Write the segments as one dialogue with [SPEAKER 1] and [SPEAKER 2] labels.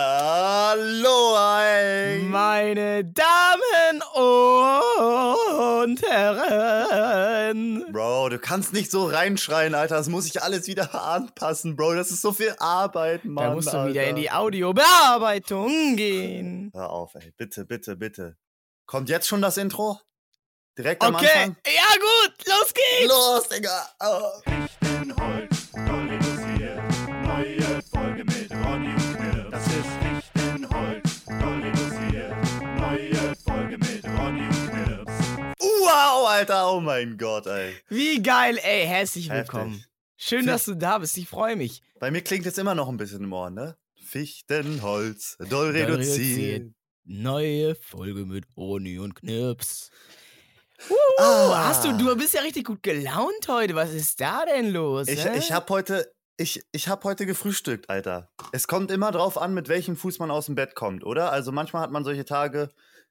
[SPEAKER 1] Hallo.
[SPEAKER 2] Meine Damen und Herren.
[SPEAKER 1] Bro, du kannst nicht so reinschreien, Alter. Das muss ich alles wieder anpassen, Bro. Das ist so viel Arbeit, Mann.
[SPEAKER 2] Da musst du
[SPEAKER 1] Alter.
[SPEAKER 2] wieder in die Audiobearbeitung gehen.
[SPEAKER 1] Hör auf, ey. Bitte, bitte, bitte. Kommt jetzt schon das Intro? Direkt am
[SPEAKER 2] Okay,
[SPEAKER 1] Anfang?
[SPEAKER 2] ja gut, los geht's.
[SPEAKER 1] Los, Digga. Oh. Alter. Oh mein Gott, ey.
[SPEAKER 2] Wie geil, ey, herzlich
[SPEAKER 1] Heftig.
[SPEAKER 2] willkommen. Schön, dass du da bist, ich freue mich.
[SPEAKER 1] Bei mir klingt jetzt immer noch ein bisschen im Ohr, ne? Fichtenholz, doll
[SPEAKER 2] reduziert. Neue Folge mit Oni und Knirps. Uh,
[SPEAKER 1] Ah.
[SPEAKER 2] Hast du, du bist ja richtig gut gelaunt heute. Was ist da denn los?
[SPEAKER 1] Ich,
[SPEAKER 2] hä?
[SPEAKER 1] ich hab heute, ich, ich hab heute gefrühstückt, Alter. Es kommt immer drauf an, mit welchem Fuß man aus dem Bett kommt, oder? Also manchmal hat man solche Tage,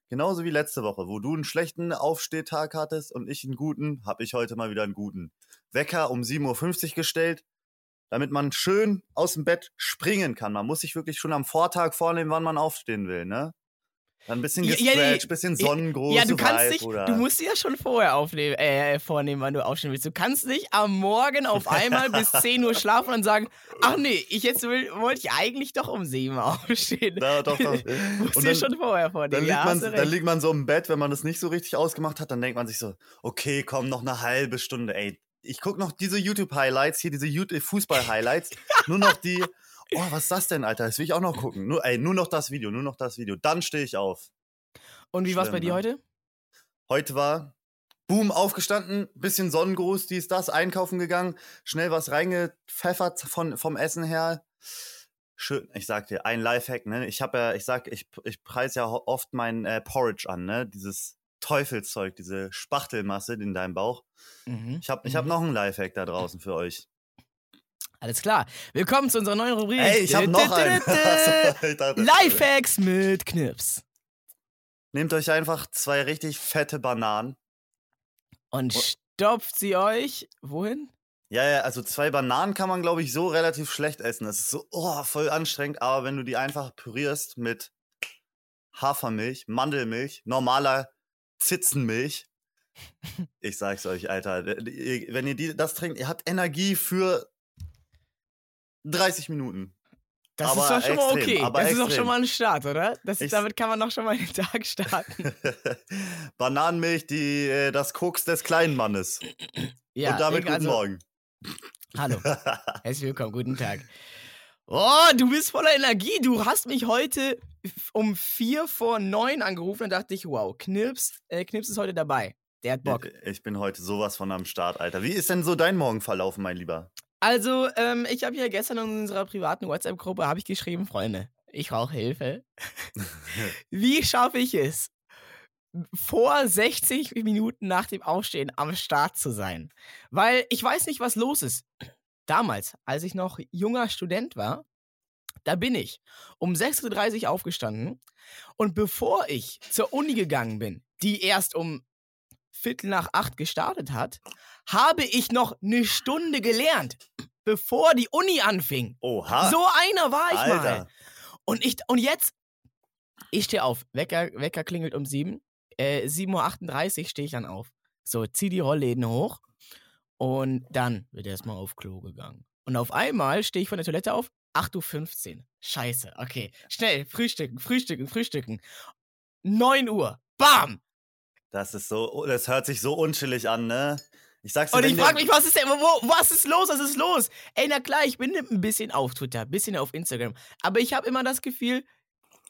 [SPEAKER 1] genauso wie letzte Woche, wo du einen schlechten Aufstehtag hattest und ich einen guten, hab ich heute mal wieder einen guten. Wecker um 7.50 Uhr gestellt, damit man schön aus dem Bett springen kann. Man muss sich wirklich schon am Vortag vornehmen, wann man aufstehen will, ne? Dann ein bisschen
[SPEAKER 2] Ja,
[SPEAKER 1] gestretcht,
[SPEAKER 2] ja, ja,
[SPEAKER 1] bisschen Sonnengruß.
[SPEAKER 2] Ja, du kannst
[SPEAKER 1] Vibe,
[SPEAKER 2] nicht,
[SPEAKER 1] oder?
[SPEAKER 2] du musst dir ja schon vorher aufnehmen, äh, vornehmen, wann du aufstehen willst. Du kannst nicht am Morgen auf einmal bis 10 Uhr schlafen und sagen, ach nee, ich jetzt will, wollte ich eigentlich doch um 7 Uhr aufstehen.
[SPEAKER 1] Ja, doch, doch.
[SPEAKER 2] musst
[SPEAKER 1] Und
[SPEAKER 2] dir
[SPEAKER 1] dann-
[SPEAKER 2] schon vorher
[SPEAKER 1] Dann
[SPEAKER 2] vornehmen.
[SPEAKER 1] liegt,
[SPEAKER 2] Ja,
[SPEAKER 1] man, dann liegt man so im Bett, wenn man das nicht so richtig ausgemacht hat, dann denkt man sich so, okay, komm, noch eine halbe Stunde, ey. Ich guck noch diese YouTube-Highlights, hier diese YouTube- Fußball-Highlights, nur noch die, oh, was ist das denn, Alter, das will ich auch noch gucken. Nur, ey, nur noch das Video, nur noch das Video. Dann stehe ich auf.
[SPEAKER 2] Und wie war's bei
[SPEAKER 1] schlimm,
[SPEAKER 2] dir
[SPEAKER 1] ne?
[SPEAKER 2] heute?
[SPEAKER 1] Heute war, boom, aufgestanden, bisschen Sonnengruß, dies, das, einkaufen gegangen, schnell was reingepfeffert von, vom Essen her. Schön, ich sag dir, ein Lifehack, ne? Ich habe ja, ich sag, ich, ich preise ja oft mein äh, Porridge an, ne? Dieses Teufelszeug, diese Spachtelmasse in deinem Bauch.
[SPEAKER 2] Mhm.
[SPEAKER 1] Ich habe ich hab
[SPEAKER 2] Mhm.
[SPEAKER 1] noch einen Lifehack da draußen für euch.
[SPEAKER 2] Alles klar. Willkommen zu unserer neuen Rubrik.
[SPEAKER 1] Ey, ich habe noch einen.
[SPEAKER 2] Lifehacks mit Knips.
[SPEAKER 1] Nehmt euch einfach zwei richtig fette Bananen.
[SPEAKER 2] Und stopft sie euch wohin?
[SPEAKER 1] Ja, ja, also zwei Bananen kann man, glaube ich, so relativ schlecht essen. Das ist so oh, voll anstrengend, aber wenn du die einfach pürierst mit Hafermilch, Mandelmilch, normaler Zitzenmilch, ich sag's euch, Alter, wenn ihr die, das trinkt, ihr habt Energie für 30 Minuten.
[SPEAKER 2] Das
[SPEAKER 1] Aber
[SPEAKER 2] ist doch schon mal
[SPEAKER 1] extrem,
[SPEAKER 2] okay.
[SPEAKER 1] aber
[SPEAKER 2] das ist doch
[SPEAKER 1] extrem.
[SPEAKER 2] schon mal ein Start, oder? Das,
[SPEAKER 1] Ich-
[SPEAKER 2] damit kann man doch schon mal den Tag starten.
[SPEAKER 1] Bananenmilch, die, äh, das Koks des kleinen Mannes.
[SPEAKER 2] Ja,
[SPEAKER 1] Und damit guten
[SPEAKER 2] also,
[SPEAKER 1] Morgen.
[SPEAKER 2] Hallo, herzlich willkommen, guten Tag. Oh, du bist voller Energie. Du hast mich heute um vier vor neun angerufen und dachte ich, wow, Knips, äh, Knips ist heute dabei. Der hat Bock.
[SPEAKER 1] Ich bin heute sowas von am Start, Alter. Wie ist denn so dein Morgen verlaufen, mein Lieber?
[SPEAKER 2] Also, ähm, ich habe ja gestern in unserer privaten WhatsApp-Gruppe habe ich geschrieben, Freunde, ich brauche Hilfe. Wie schaffe ich es, vor 60 Minuten nach dem Aufstehen am Start zu sein? Weil ich weiß nicht, was los ist. Damals, als ich noch junger Student war, da bin ich um 6.30 Uhr aufgestanden und bevor ich zur Uni gegangen bin, die erst um Viertel nach acht gestartet hat, habe ich noch eine Stunde gelernt, bevor die Uni anfing.
[SPEAKER 1] Oha.
[SPEAKER 2] So einer war ich mal.
[SPEAKER 1] Alter.
[SPEAKER 2] Und ich und jetzt ich stehe auf. Wecker, Wecker klingelt um sieben. Äh, 7.38 Uhr stehe ich dann auf. So, zieh die Rollläden hoch und dann wird erstmal auf Klo gegangen. Und auf einmal stehe ich von der Toilette auf. 8.15 Uhr. Scheiße. Okay. Schnell. Frühstücken, frühstücken, frühstücken. 9 Uhr. Bam!
[SPEAKER 1] Das ist so, das hört sich so unschillig an, ne? Ich sag's dir,
[SPEAKER 2] Und ich frage mich, was ist denn, wo, was ist los, was ist los? Ey, na klar, ich bin ein bisschen auf Twitter, ein bisschen auf Instagram, aber ich habe immer das Gefühl,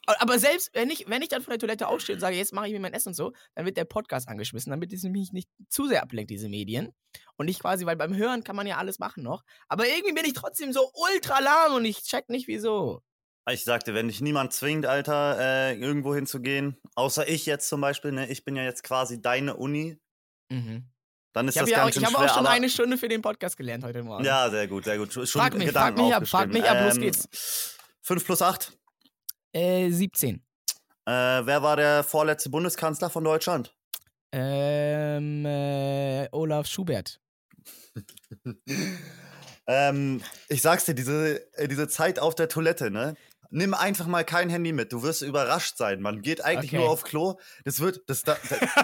[SPEAKER 2] aber selbst wenn ich, wenn ich dann von der Toilette aufstehe und sage, jetzt mache ich mir mein Essen und so, dann wird der Podcast angeschmissen, damit es mich nicht zu sehr ablenkt, diese Medien. Und ich quasi, weil beim Hören kann man ja alles machen noch, aber irgendwie bin ich trotzdem so ultra lahm und ich check nicht wieso.
[SPEAKER 1] Ich sagte, wenn dich niemand zwingt, Alter, äh, irgendwo hinzugehen, außer ich jetzt zum Beispiel, ne, ich bin ja jetzt quasi deine Uni,
[SPEAKER 2] Mhm.
[SPEAKER 1] dann ist
[SPEAKER 2] Ich habe
[SPEAKER 1] das
[SPEAKER 2] ja auch,
[SPEAKER 1] ganz schön
[SPEAKER 2] ich hab
[SPEAKER 1] schwer.
[SPEAKER 2] auch schon eine Stunde für den Podcast gelernt heute Morgen.
[SPEAKER 1] Ja, sehr gut, sehr gut. Schon
[SPEAKER 2] Frag mich,
[SPEAKER 1] Gedanken
[SPEAKER 2] frag mich ab, frag mich ab, los
[SPEAKER 1] Ähm,
[SPEAKER 2] geht's.
[SPEAKER 1] 5 plus 8.
[SPEAKER 2] Äh, 17.
[SPEAKER 1] Äh, wer war der vorletzte Bundeskanzler von Deutschland?
[SPEAKER 2] Ähm, äh, Olaf Schubert.
[SPEAKER 1] ähm, ich sag's dir, diese, äh, diese Zeit auf der Toilette, ne? Nimm einfach mal kein Handy mit. Du wirst überrascht sein. Man geht eigentlich
[SPEAKER 2] Okay.
[SPEAKER 1] nur auf Klo. Das wird, das, da,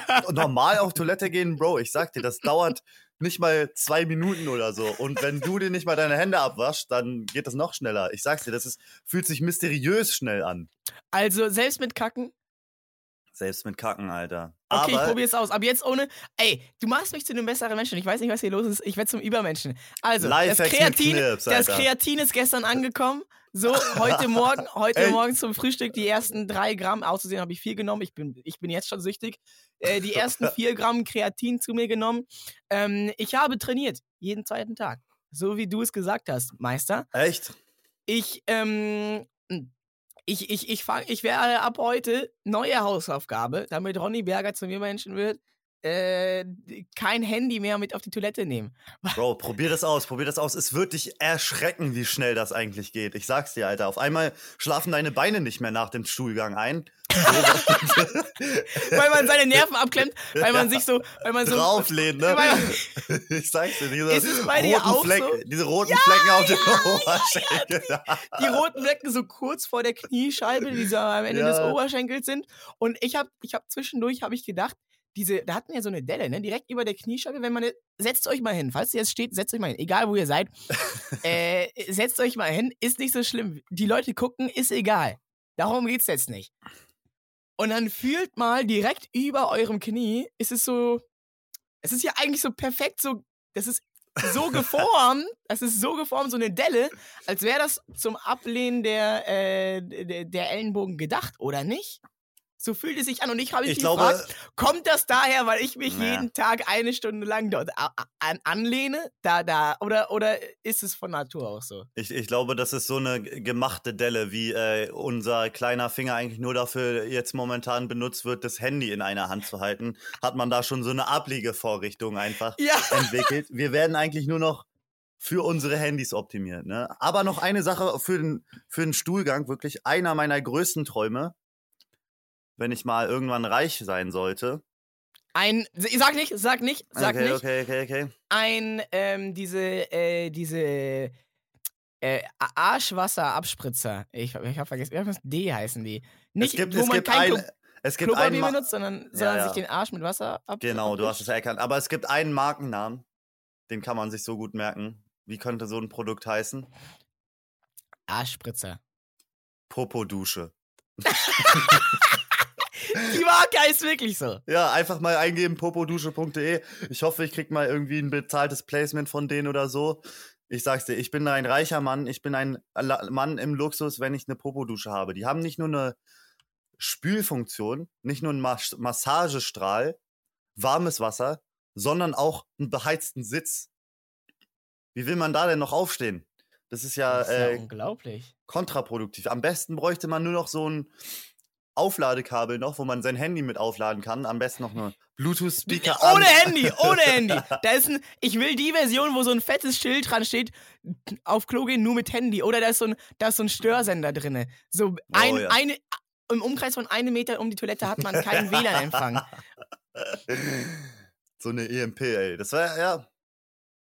[SPEAKER 1] da, normal auf Toilette gehen, Bro. Ich sag dir, das dauert nicht mal zwei Minuten oder so. Und wenn du dir nicht mal deine Hände abwaschst, dann geht das noch schneller. Ich sag's dir, das ist, fühlt sich mysteriös schnell an.
[SPEAKER 2] Also selbst mit Kacken.
[SPEAKER 1] Selbst mit Kacken, Alter.
[SPEAKER 2] Okay, ich
[SPEAKER 1] Aber
[SPEAKER 2] probier's aus. Aber jetzt ohne. Ey, du machst mich zu einem besseren Menschen. Ich weiß nicht, was hier los ist. Ich werde zum Übermenschen. Also, das
[SPEAKER 1] Lifehacks
[SPEAKER 2] Kreatin,
[SPEAKER 1] Knips,
[SPEAKER 2] das. Kreatin ist gestern angekommen. So, heute Morgen, heute
[SPEAKER 1] Ey.
[SPEAKER 2] Morgen zum Frühstück die ersten drei Gramm. Auszusehen habe ich vier genommen. Ich bin, ich bin jetzt schon süchtig. Äh, die ersten vier Gramm Kreatin zu mir genommen. Ähm, ich habe trainiert. Jeden zweiten Tag. So wie du es gesagt hast, Meister.
[SPEAKER 1] echt?
[SPEAKER 2] Ich, ähm, ich, ich, ich, fang, ich werde ab heute neue Hausaufgabe, damit Ronny Berger zu mir Menschen wird, äh, kein Handy mehr mit auf die Toilette nehmen.
[SPEAKER 1] Bro, probier das aus, probier das aus. Es wird dich erschrecken, wie schnell das eigentlich geht. Ich sag's dir, Alter. Auf einmal schlafen deine Beine nicht mehr nach dem Stuhlgang ein.
[SPEAKER 2] Weil man seine Nerven abklemmt, weil man sich so, weil man so.
[SPEAKER 1] Drauflehnen, ne?
[SPEAKER 2] Weil-
[SPEAKER 1] Ich sag's dir, diese roten, Fleck,
[SPEAKER 2] so?
[SPEAKER 1] diese roten Flecken auf dem Oberschenkel.
[SPEAKER 2] die roten Flecken so kurz vor der Kniescheibe, die so am Ende
[SPEAKER 1] Ja.
[SPEAKER 2] des Oberschenkels sind. Und ich habe ich hab zwischendurch hab ich gedacht, diese, da hatten wir ja so eine Delle, ne? Direkt über der Kniescheibe, wenn man. Setzt euch mal hin. Falls ihr jetzt steht, setzt euch mal hin. Egal wo ihr seid. äh, setzt euch mal hin. Ist nicht so schlimm. Die Leute gucken, ist egal. Darum geht's jetzt nicht. Und dann fühlt mal direkt über eurem Knie, ist es so. Es ist ja eigentlich so perfekt, so. Das ist so geformt, das ist so geformt, so eine Delle, als wäre das zum Ablehnen der, äh, der, der Ellenbogen gedacht, oder nicht? So fühlt es sich an und ich habe mich
[SPEAKER 1] Ich glaube,
[SPEAKER 2] gefragt, kommt das daher, weil ich mich
[SPEAKER 1] Ja.
[SPEAKER 2] jeden Tag eine Stunde lang dort an, anlehne? Da, da, oder, oder ist es von Natur auch so?
[SPEAKER 1] ich, ich glaube, das ist so eine gemachte Delle, wie äh, unser kleiner Finger eigentlich nur dafür jetzt momentan benutzt wird, das Handy in einer Hand zu halten. Hat man da schon so eine Abliegevorrichtung einfach
[SPEAKER 2] Ja.
[SPEAKER 1] entwickelt. Wir werden eigentlich nur noch für unsere Handys optimiert. Ne? Aber noch eine Sache für den, für den Stuhlgang, wirklich einer meiner größten Träume, wenn ich mal irgendwann reich sein sollte.
[SPEAKER 2] Ein, sag nicht, sag nicht, sag
[SPEAKER 1] okay,
[SPEAKER 2] nicht.
[SPEAKER 1] okay, okay, okay.
[SPEAKER 2] Ein, ähm, diese, äh, diese, äh, Arschwasserabspritzer. Ich, ich habe vergessen, irgendwas D heißen die. Nicht,
[SPEAKER 1] es gibt,
[SPEAKER 2] wo
[SPEAKER 1] es
[SPEAKER 2] man
[SPEAKER 1] gibt
[SPEAKER 2] kein
[SPEAKER 1] ein, es gibt
[SPEAKER 2] Klopapier benutzt, sondern, sondern
[SPEAKER 1] ja.
[SPEAKER 2] sich den Arsch mit Wasser ab.
[SPEAKER 1] Genau, du hast es erkannt. Aber es gibt einen Markennamen, den kann man sich so gut merken. Wie könnte so ein Produkt heißen?
[SPEAKER 2] Arschspritzer.
[SPEAKER 1] Popo-Dusche.
[SPEAKER 2] Die Marke heißt wirklich so.
[SPEAKER 1] Ja, einfach mal eingeben, popodusche.de. Ich hoffe, ich krieg mal irgendwie ein bezahltes Placement von denen oder so. Ich sag's dir, ich bin ein reicher Mann. Ich bin ein Mann im Luxus, wenn ich eine Popodusche habe. Die haben nicht nur eine Spülfunktion, nicht nur einen Mas Massagestrahl, warmes Wasser, sondern auch einen beheizten Sitz. Wie will man da denn noch aufstehen? Das ist ja,
[SPEAKER 2] Das ist ja
[SPEAKER 1] äh,
[SPEAKER 2] unglaublich.
[SPEAKER 1] kontraproduktiv. Am besten bräuchte man nur noch so ein Aufladekabel noch, wo man sein Handy mit aufladen kann. Am besten noch eine Bluetooth-Speaker.
[SPEAKER 2] Ohne Handy, ohne Handy. Da ist ein, ich will die Version, wo so ein fettes Schild dran steht, auf Klo gehen nur mit Handy. Oder da ist so ein, da ist so ein Störsender drin. So ein,
[SPEAKER 1] Oh ja.
[SPEAKER 2] eine, im Umkreis von einem Meter um die Toilette hat man keinen WLAN-Empfang.
[SPEAKER 1] so eine EMP, ey. Das wäre, ja.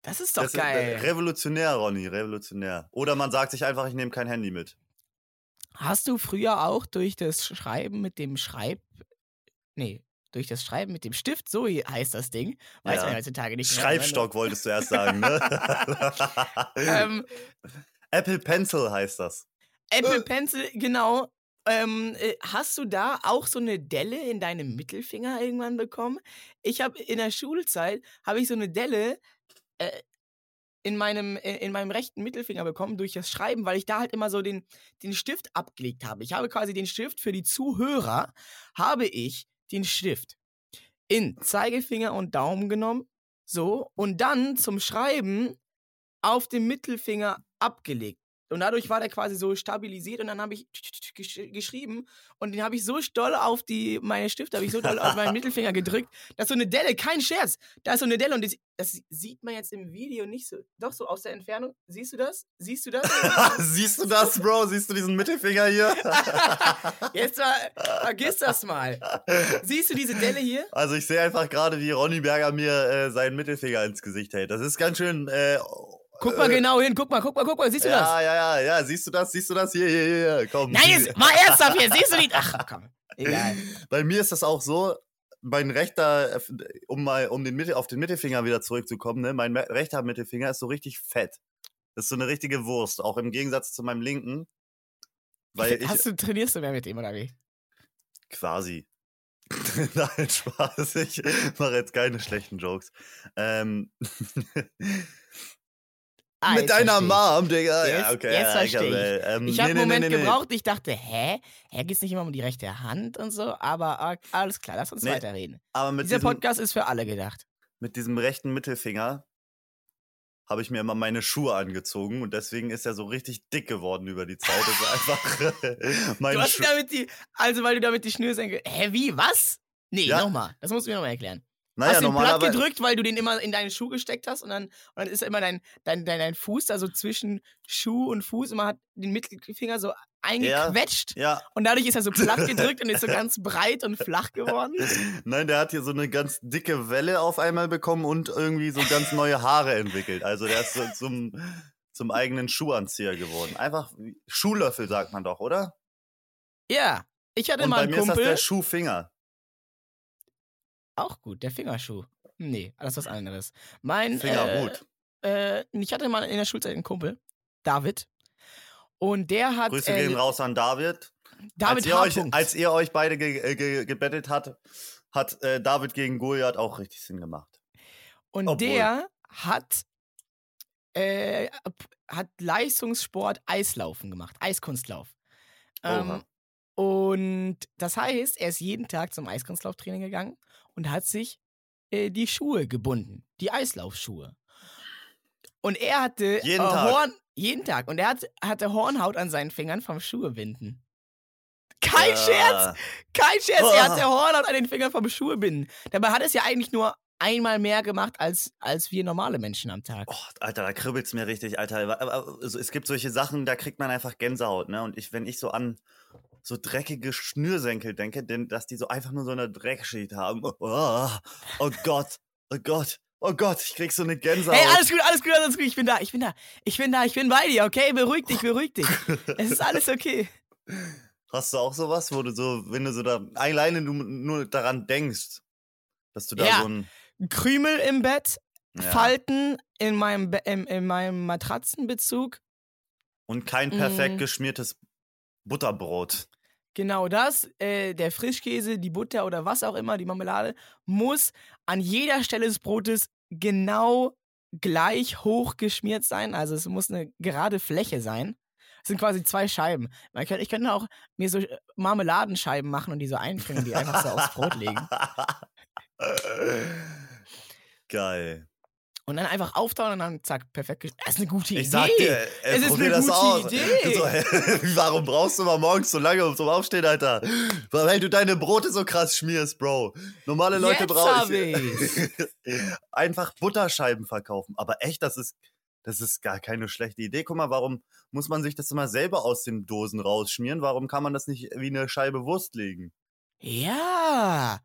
[SPEAKER 2] Das ist doch
[SPEAKER 1] das ist,
[SPEAKER 2] geil.
[SPEAKER 1] äh, revolutionär, Ronny, revolutionär. Oder man sagt sich einfach, ich nehme kein Handy mit.
[SPEAKER 2] Hast du früher auch durch das Schreiben mit dem Schreib. Nee, durch das Schreiben mit dem Stift, so heißt das Ding. Weiß
[SPEAKER 1] Ja.
[SPEAKER 2] man heutzutage nicht mehr.
[SPEAKER 1] Schreibstock wolltest du erst sagen, ne?
[SPEAKER 2] Ähm,
[SPEAKER 1] Apple Pencil heißt das.
[SPEAKER 2] Apple Pencil, genau. Ähm, äh, hast du da auch so eine Delle in deinem Mittelfinger irgendwann bekommen? Ich habe in der Schulzeit habe ich so eine Delle äh, in meinem in, in meinem rechten Mittelfinger bekommen durch das Schreiben, weil ich da halt immer so den den Stift abgelegt habe. Ich habe quasi den Stift für die Zuhörer habe ich den Stift in Zeigefinger und Daumen genommen, so und dann zum Schreiben auf dem Mittelfinger abgelegt. Und dadurch war der quasi so stabilisiert und dann habe ich gesch geschrieben und den habe ich so doll auf die, meine Stifte habe ich so doll auf meinen Mittelfinger gedrückt, dass so eine Delle, kein Scherz, da ist so eine Delle und das, das sieht man jetzt im Video nicht so, doch so aus der Entfernung. Siehst du das? Siehst du das?
[SPEAKER 1] Siehst du das, Bro? Siehst du diesen Mittelfinger hier?
[SPEAKER 2] Jetzt mal, vergiss das mal. Siehst du diese Delle hier?
[SPEAKER 1] Also ich sehe einfach gerade, wie Ronny Berger mir äh, seinen Mittelfinger ins Gesicht hält. Das ist ganz schön äh,
[SPEAKER 2] Guck mal genau hin, guck mal, guck mal, guck mal, siehst du
[SPEAKER 1] ja,
[SPEAKER 2] das?
[SPEAKER 1] ja, ja, ja, siehst du das? Siehst du das? Hier, hier, hier, komm.
[SPEAKER 2] Nein, jetzt mal ernsthaft hier, siehst du die? Ach komm, egal.
[SPEAKER 1] Bei mir ist das auch so, mein rechter, äh, um mal um den Mittel, auf den Mittelfinger wieder zurückzukommen, ne? mein me- rechter Mittelfinger ist so richtig fett. Das ist so eine richtige Wurst, auch im Gegensatz zu meinem linken. Weil ich
[SPEAKER 2] Hast du, trainierst du mehr mit dem oder wie?
[SPEAKER 1] quasi. Nein, Spaß. Ich mache jetzt keine schlechten Jokes. Ähm,
[SPEAKER 2] Ah,
[SPEAKER 1] mit deiner. Mom, Digga.
[SPEAKER 2] Jetzt-
[SPEAKER 1] ja, okay,
[SPEAKER 2] jetzt
[SPEAKER 1] ja,
[SPEAKER 2] versteh ich.
[SPEAKER 1] Ähm,
[SPEAKER 2] Ich habe
[SPEAKER 1] nee,
[SPEAKER 2] einen Moment
[SPEAKER 1] nee, nee.
[SPEAKER 2] gebraucht, ich dachte, hä? Hä, geht's nicht immer um die rechte Hand und so? Aber ah, alles klar, lass uns weiterreden. Dieser
[SPEAKER 1] diesem,
[SPEAKER 2] Podcast ist für alle gedacht.
[SPEAKER 1] mit diesem rechten Mittelfinger habe ich mir immer meine Schuhe angezogen und deswegen ist er so richtig dick geworden über die Zeit. Das ist einfach mein
[SPEAKER 2] Du hast
[SPEAKER 1] Schuh.
[SPEAKER 2] damit die, also weil du damit die Schnürsenkel, hä, wie, was? Nee,
[SPEAKER 1] Ja.
[SPEAKER 2] nochmal, das musst du mir nochmal erklären.
[SPEAKER 1] Naja,
[SPEAKER 2] hast ihn platt gedrückt, weil du den immer in deinen Schuh gesteckt hast und dann, und dann ist immer dein, dein, dein, dein Fuß da so zwischen Schuh und Fuß immer hat den Mittelfinger so eingequetscht
[SPEAKER 1] Ja,
[SPEAKER 2] und dadurch ist er so platt gedrückt und ist so ganz breit und flach geworden.
[SPEAKER 1] nein, der hat hier so eine ganz dicke Welle auf einmal bekommen und irgendwie so ganz neue Haare entwickelt. Also der ist so zum, zum eigenen Schuhanzieher geworden. Einfach Schuhlöffel, sagt man doch, oder?
[SPEAKER 2] Ja, ich hatte
[SPEAKER 1] Und
[SPEAKER 2] mal
[SPEAKER 1] bei
[SPEAKER 2] einen
[SPEAKER 1] mir ist das
[SPEAKER 2] Kumpel.
[SPEAKER 1] der Schuhfinger.
[SPEAKER 2] Auch gut, der Fingerschuh. Nee, das ist was anderes. Mein
[SPEAKER 1] Fingerhut.
[SPEAKER 2] Äh, äh, ich hatte mal in der Schulzeit einen Kumpel, David. Und der hat.
[SPEAKER 1] Grüße
[SPEAKER 2] äh,
[SPEAKER 1] gehen raus an David.
[SPEAKER 2] David
[SPEAKER 1] als, ihr euch, als ihr euch beide ge äh, ge gebettelt hat, hat äh, David gegen Goliath auch richtig Sinn gemacht.
[SPEAKER 2] Und
[SPEAKER 1] Obwohl.
[SPEAKER 2] der hat, äh, hat Leistungssport Eislaufen gemacht, Eiskunstlauf. Ähm, und das heißt, er ist jeden Tag zum Eiskunstlauftraining gegangen und hat sich äh, die Schuhe gebunden, die Eislaufschuhe. Und er hatte
[SPEAKER 1] Jeden
[SPEAKER 2] äh,
[SPEAKER 1] Tag?
[SPEAKER 2] Horn, jeden Tag. Und er hat, hatte Hornhaut an seinen Fingern vom Schuhebinden. Kein Scherz! Kein Scherz, er
[SPEAKER 1] Ah.
[SPEAKER 2] hatte Hornhaut an den Fingern vom Schuhebinden. Dabei hat es ja eigentlich nur einmal mehr gemacht als, als wir normale Menschen am Tag.
[SPEAKER 1] Oh, Alter, da kribbelt's mir richtig, Alter. Es gibt solche Sachen, da kriegt man einfach Gänsehaut, ne? Und ich, wenn ich so an so dreckige Schnürsenkel denke, denn dass die so einfach nur so eine Dreckschicht haben. Oh, oh Gott, oh Gott, oh Gott, ich krieg so eine Gänsehaut.
[SPEAKER 2] Hey, alles gut, alles gut, alles gut. Ich bin da, ich bin da, ich bin da, ich bin bei dir, okay? Beruhig dich, beruhig dich. Es ist alles okay.
[SPEAKER 1] Hast du auch sowas, wo du so, wenn du so da alleine du nur daran denkst, dass du da
[SPEAKER 2] Ja.
[SPEAKER 1] so ein
[SPEAKER 2] Krümel im Bett,
[SPEAKER 1] ja,
[SPEAKER 2] Falten in meinem, Be in, in meinem Matratzenbezug.
[SPEAKER 1] und kein perfekt
[SPEAKER 2] Mm.
[SPEAKER 1] geschmiertes Butterbrot.
[SPEAKER 2] Genau das, äh, der Frischkäse, die Butter oder was auch immer, die Marmelade, muss an jeder Stelle des Brotes genau gleich hoch geschmiert sein. Also es muss eine gerade Fläche sein. Es sind quasi zwei Scheiben. Könnte, ich könnte auch mir so äh, Marmeladenscheiben machen und die so einfrieren und die einfach so aufs Brot legen.
[SPEAKER 1] Geil.
[SPEAKER 2] Und dann einfach auftauen und dann zack, perfekt. Das ist eine gute Idee.
[SPEAKER 1] Ich sag dir, ey,
[SPEAKER 2] Es ist eine
[SPEAKER 1] das
[SPEAKER 2] gute
[SPEAKER 1] aus.
[SPEAKER 2] Idee.
[SPEAKER 1] So, warum brauchst du mal morgens so lange zum Aufstehen, Alter? Weil du deine Brote so krass schmierst, Bro. Normale Leute brauchen einfach Butterscheiben verkaufen. Aber echt, das ist, das ist gar keine schlechte Idee. Guck mal, warum muss man sich das immer selber aus den Dosen rausschmieren? Warum kann man das nicht wie eine Scheibe Wurst legen?
[SPEAKER 2] Ja.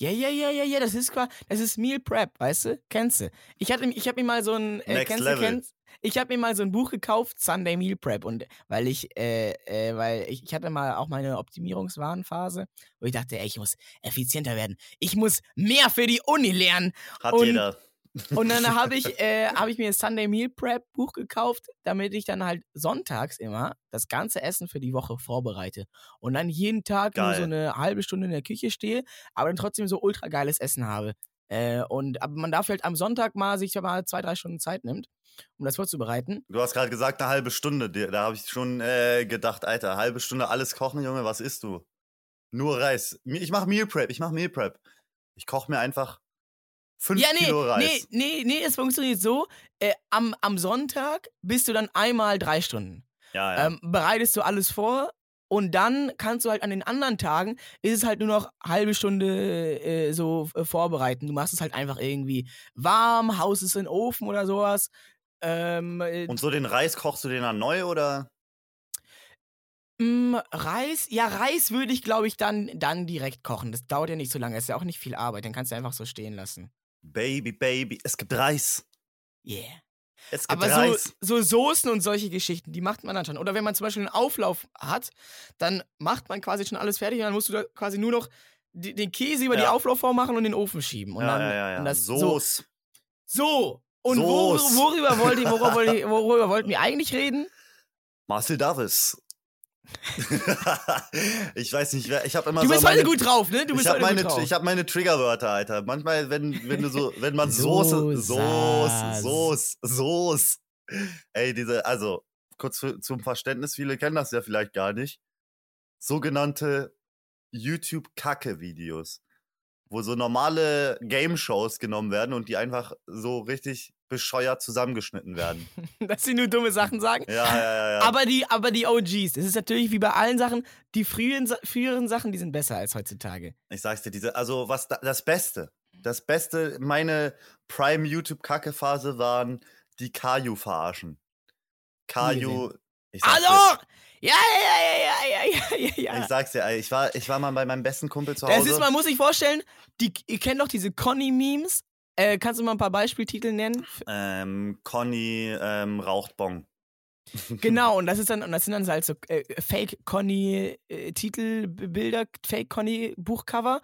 [SPEAKER 2] Ja, ja, ja, ja, ja, das ist quasi, das ist Meal Prep, weißt du? Kennst du? Ich hatte, ich habe mir mal so ein, äh, kennst du, kennst, ich habe mir mal so ein Buch gekauft, Sunday Meal Prep und weil ich, äh, äh, weil ich, ich hatte mal auch meine Optimierungswarenphase, wo ich dachte, ey, ich muss effizienter werden, ich muss mehr für die Uni lernen
[SPEAKER 1] Hat
[SPEAKER 2] Und-
[SPEAKER 1] jeder.
[SPEAKER 2] Und dann habe ich, äh, hab ich mir das Sunday Meal Prep Buch gekauft, damit ich dann halt sonntags immer das ganze Essen für die Woche vorbereite. Und dann jeden Tag nur
[SPEAKER 1] Geil.
[SPEAKER 2] so eine halbe Stunde in der Küche stehe, aber dann trotzdem so ultra geiles Essen habe. Äh, und aber man darf halt am Sonntag mal sich mal zwei, drei Stunden Zeit nimmt, um das vorzubereiten.
[SPEAKER 1] Du hast gerade gesagt, eine halbe Stunde. Da habe ich schon äh, gedacht, Alter, halbe Stunde alles kochen, Junge, was isst du? Nur Reis. Ich mache Meal Prep, ich mache Meal Prep. Ich koche mir einfach fünf
[SPEAKER 2] Ja, nee,
[SPEAKER 1] Kilo
[SPEAKER 2] nee,
[SPEAKER 1] Reis.
[SPEAKER 2] nee, nee, es funktioniert so. Äh, am, am Sonntag bist du dann einmal drei Stunden.
[SPEAKER 1] Ja, ja.
[SPEAKER 2] ähm, bereitest du alles vor und dann kannst du halt an den anderen Tagen, ist es halt nur noch halbe Stunde äh, so äh, vorbereiten. Du machst es halt einfach irgendwie warm, haust es in den Ofen oder sowas. Ähm, äh,
[SPEAKER 1] Und so den Reis kochst du den dann neu oder?
[SPEAKER 2] mh, Reis, ja, Reis würde ich, glaube ich, dann, dann direkt kochen. Das dauert ja nicht so lange, ist ja auch nicht viel Arbeit, den kannst du einfach so stehen lassen.
[SPEAKER 1] Baby, Baby, es gibt Reis.
[SPEAKER 2] Yeah.
[SPEAKER 1] Es gibt
[SPEAKER 2] Aber so,
[SPEAKER 1] Reis.
[SPEAKER 2] so Soßen und solche Geschichten, die macht man dann schon. Oder wenn man zum Beispiel einen Auflauf hat, dann macht man quasi schon alles fertig und dann musst du da quasi nur noch die, den Käse über die
[SPEAKER 1] Ja.
[SPEAKER 2] Auflaufform machen und in den Ofen schieben. Und
[SPEAKER 1] ja,
[SPEAKER 2] dann,
[SPEAKER 1] ja, ja, ja.
[SPEAKER 2] Und das, so,
[SPEAKER 1] Soße.
[SPEAKER 2] so. Und wor worüber, wollt ihr, worüber, wollt ihr, worüber wollten wir eigentlich reden?
[SPEAKER 1] Marcel Davis. ich weiß nicht, wer- ich habe immer
[SPEAKER 2] Du
[SPEAKER 1] so
[SPEAKER 2] bist
[SPEAKER 1] meine,
[SPEAKER 2] heute gut drauf, ne? Du bist
[SPEAKER 1] ich habe meine, ich hab meine Triggerwörter, Alter. Manchmal, wenn, wenn du so, wenn man Soße, Soße. Soße, Soße. Ey, diese, also, kurz für, zum Verständnis, viele kennen das ja vielleicht gar nicht. Sogenannte YouTube-Kacke-Videos. Wo so normale Game-Shows genommen werden und die einfach so richtig bescheuert zusammengeschnitten werden.
[SPEAKER 2] Dass sie nur dumme Sachen sagen.
[SPEAKER 1] Ja, ja, ja, ja.
[SPEAKER 2] Aber die, aber die OGs, das ist natürlich wie bei allen Sachen, die früheren, Sa- früheren Sachen, die sind besser als heutzutage.
[SPEAKER 1] Ich sag's dir, diese, also was da, das Beste, das Beste, meine Prime YouTube-Kacke-Phase waren die Kaju verarschen. Kaju, ich sag's,
[SPEAKER 2] Hallo! Ja, ja, ja, ja, ja, ja, ja,
[SPEAKER 1] ich sag's dir, ich war, ich war mal bei meinem besten Kumpel zu
[SPEAKER 2] Das
[SPEAKER 1] Hause.
[SPEAKER 2] ist, man muss sich vorstellen, die, ihr kennt doch diese Conny-Memes. Äh, kannst du mal ein paar Beispieltitel nennen?
[SPEAKER 1] ähm, Conny ähm, raucht Bon.
[SPEAKER 2] Genau, und das ist dann, und das sind dann halt so äh, Fake-Conny-Titelbilder, Fake-Conny-Buchcover.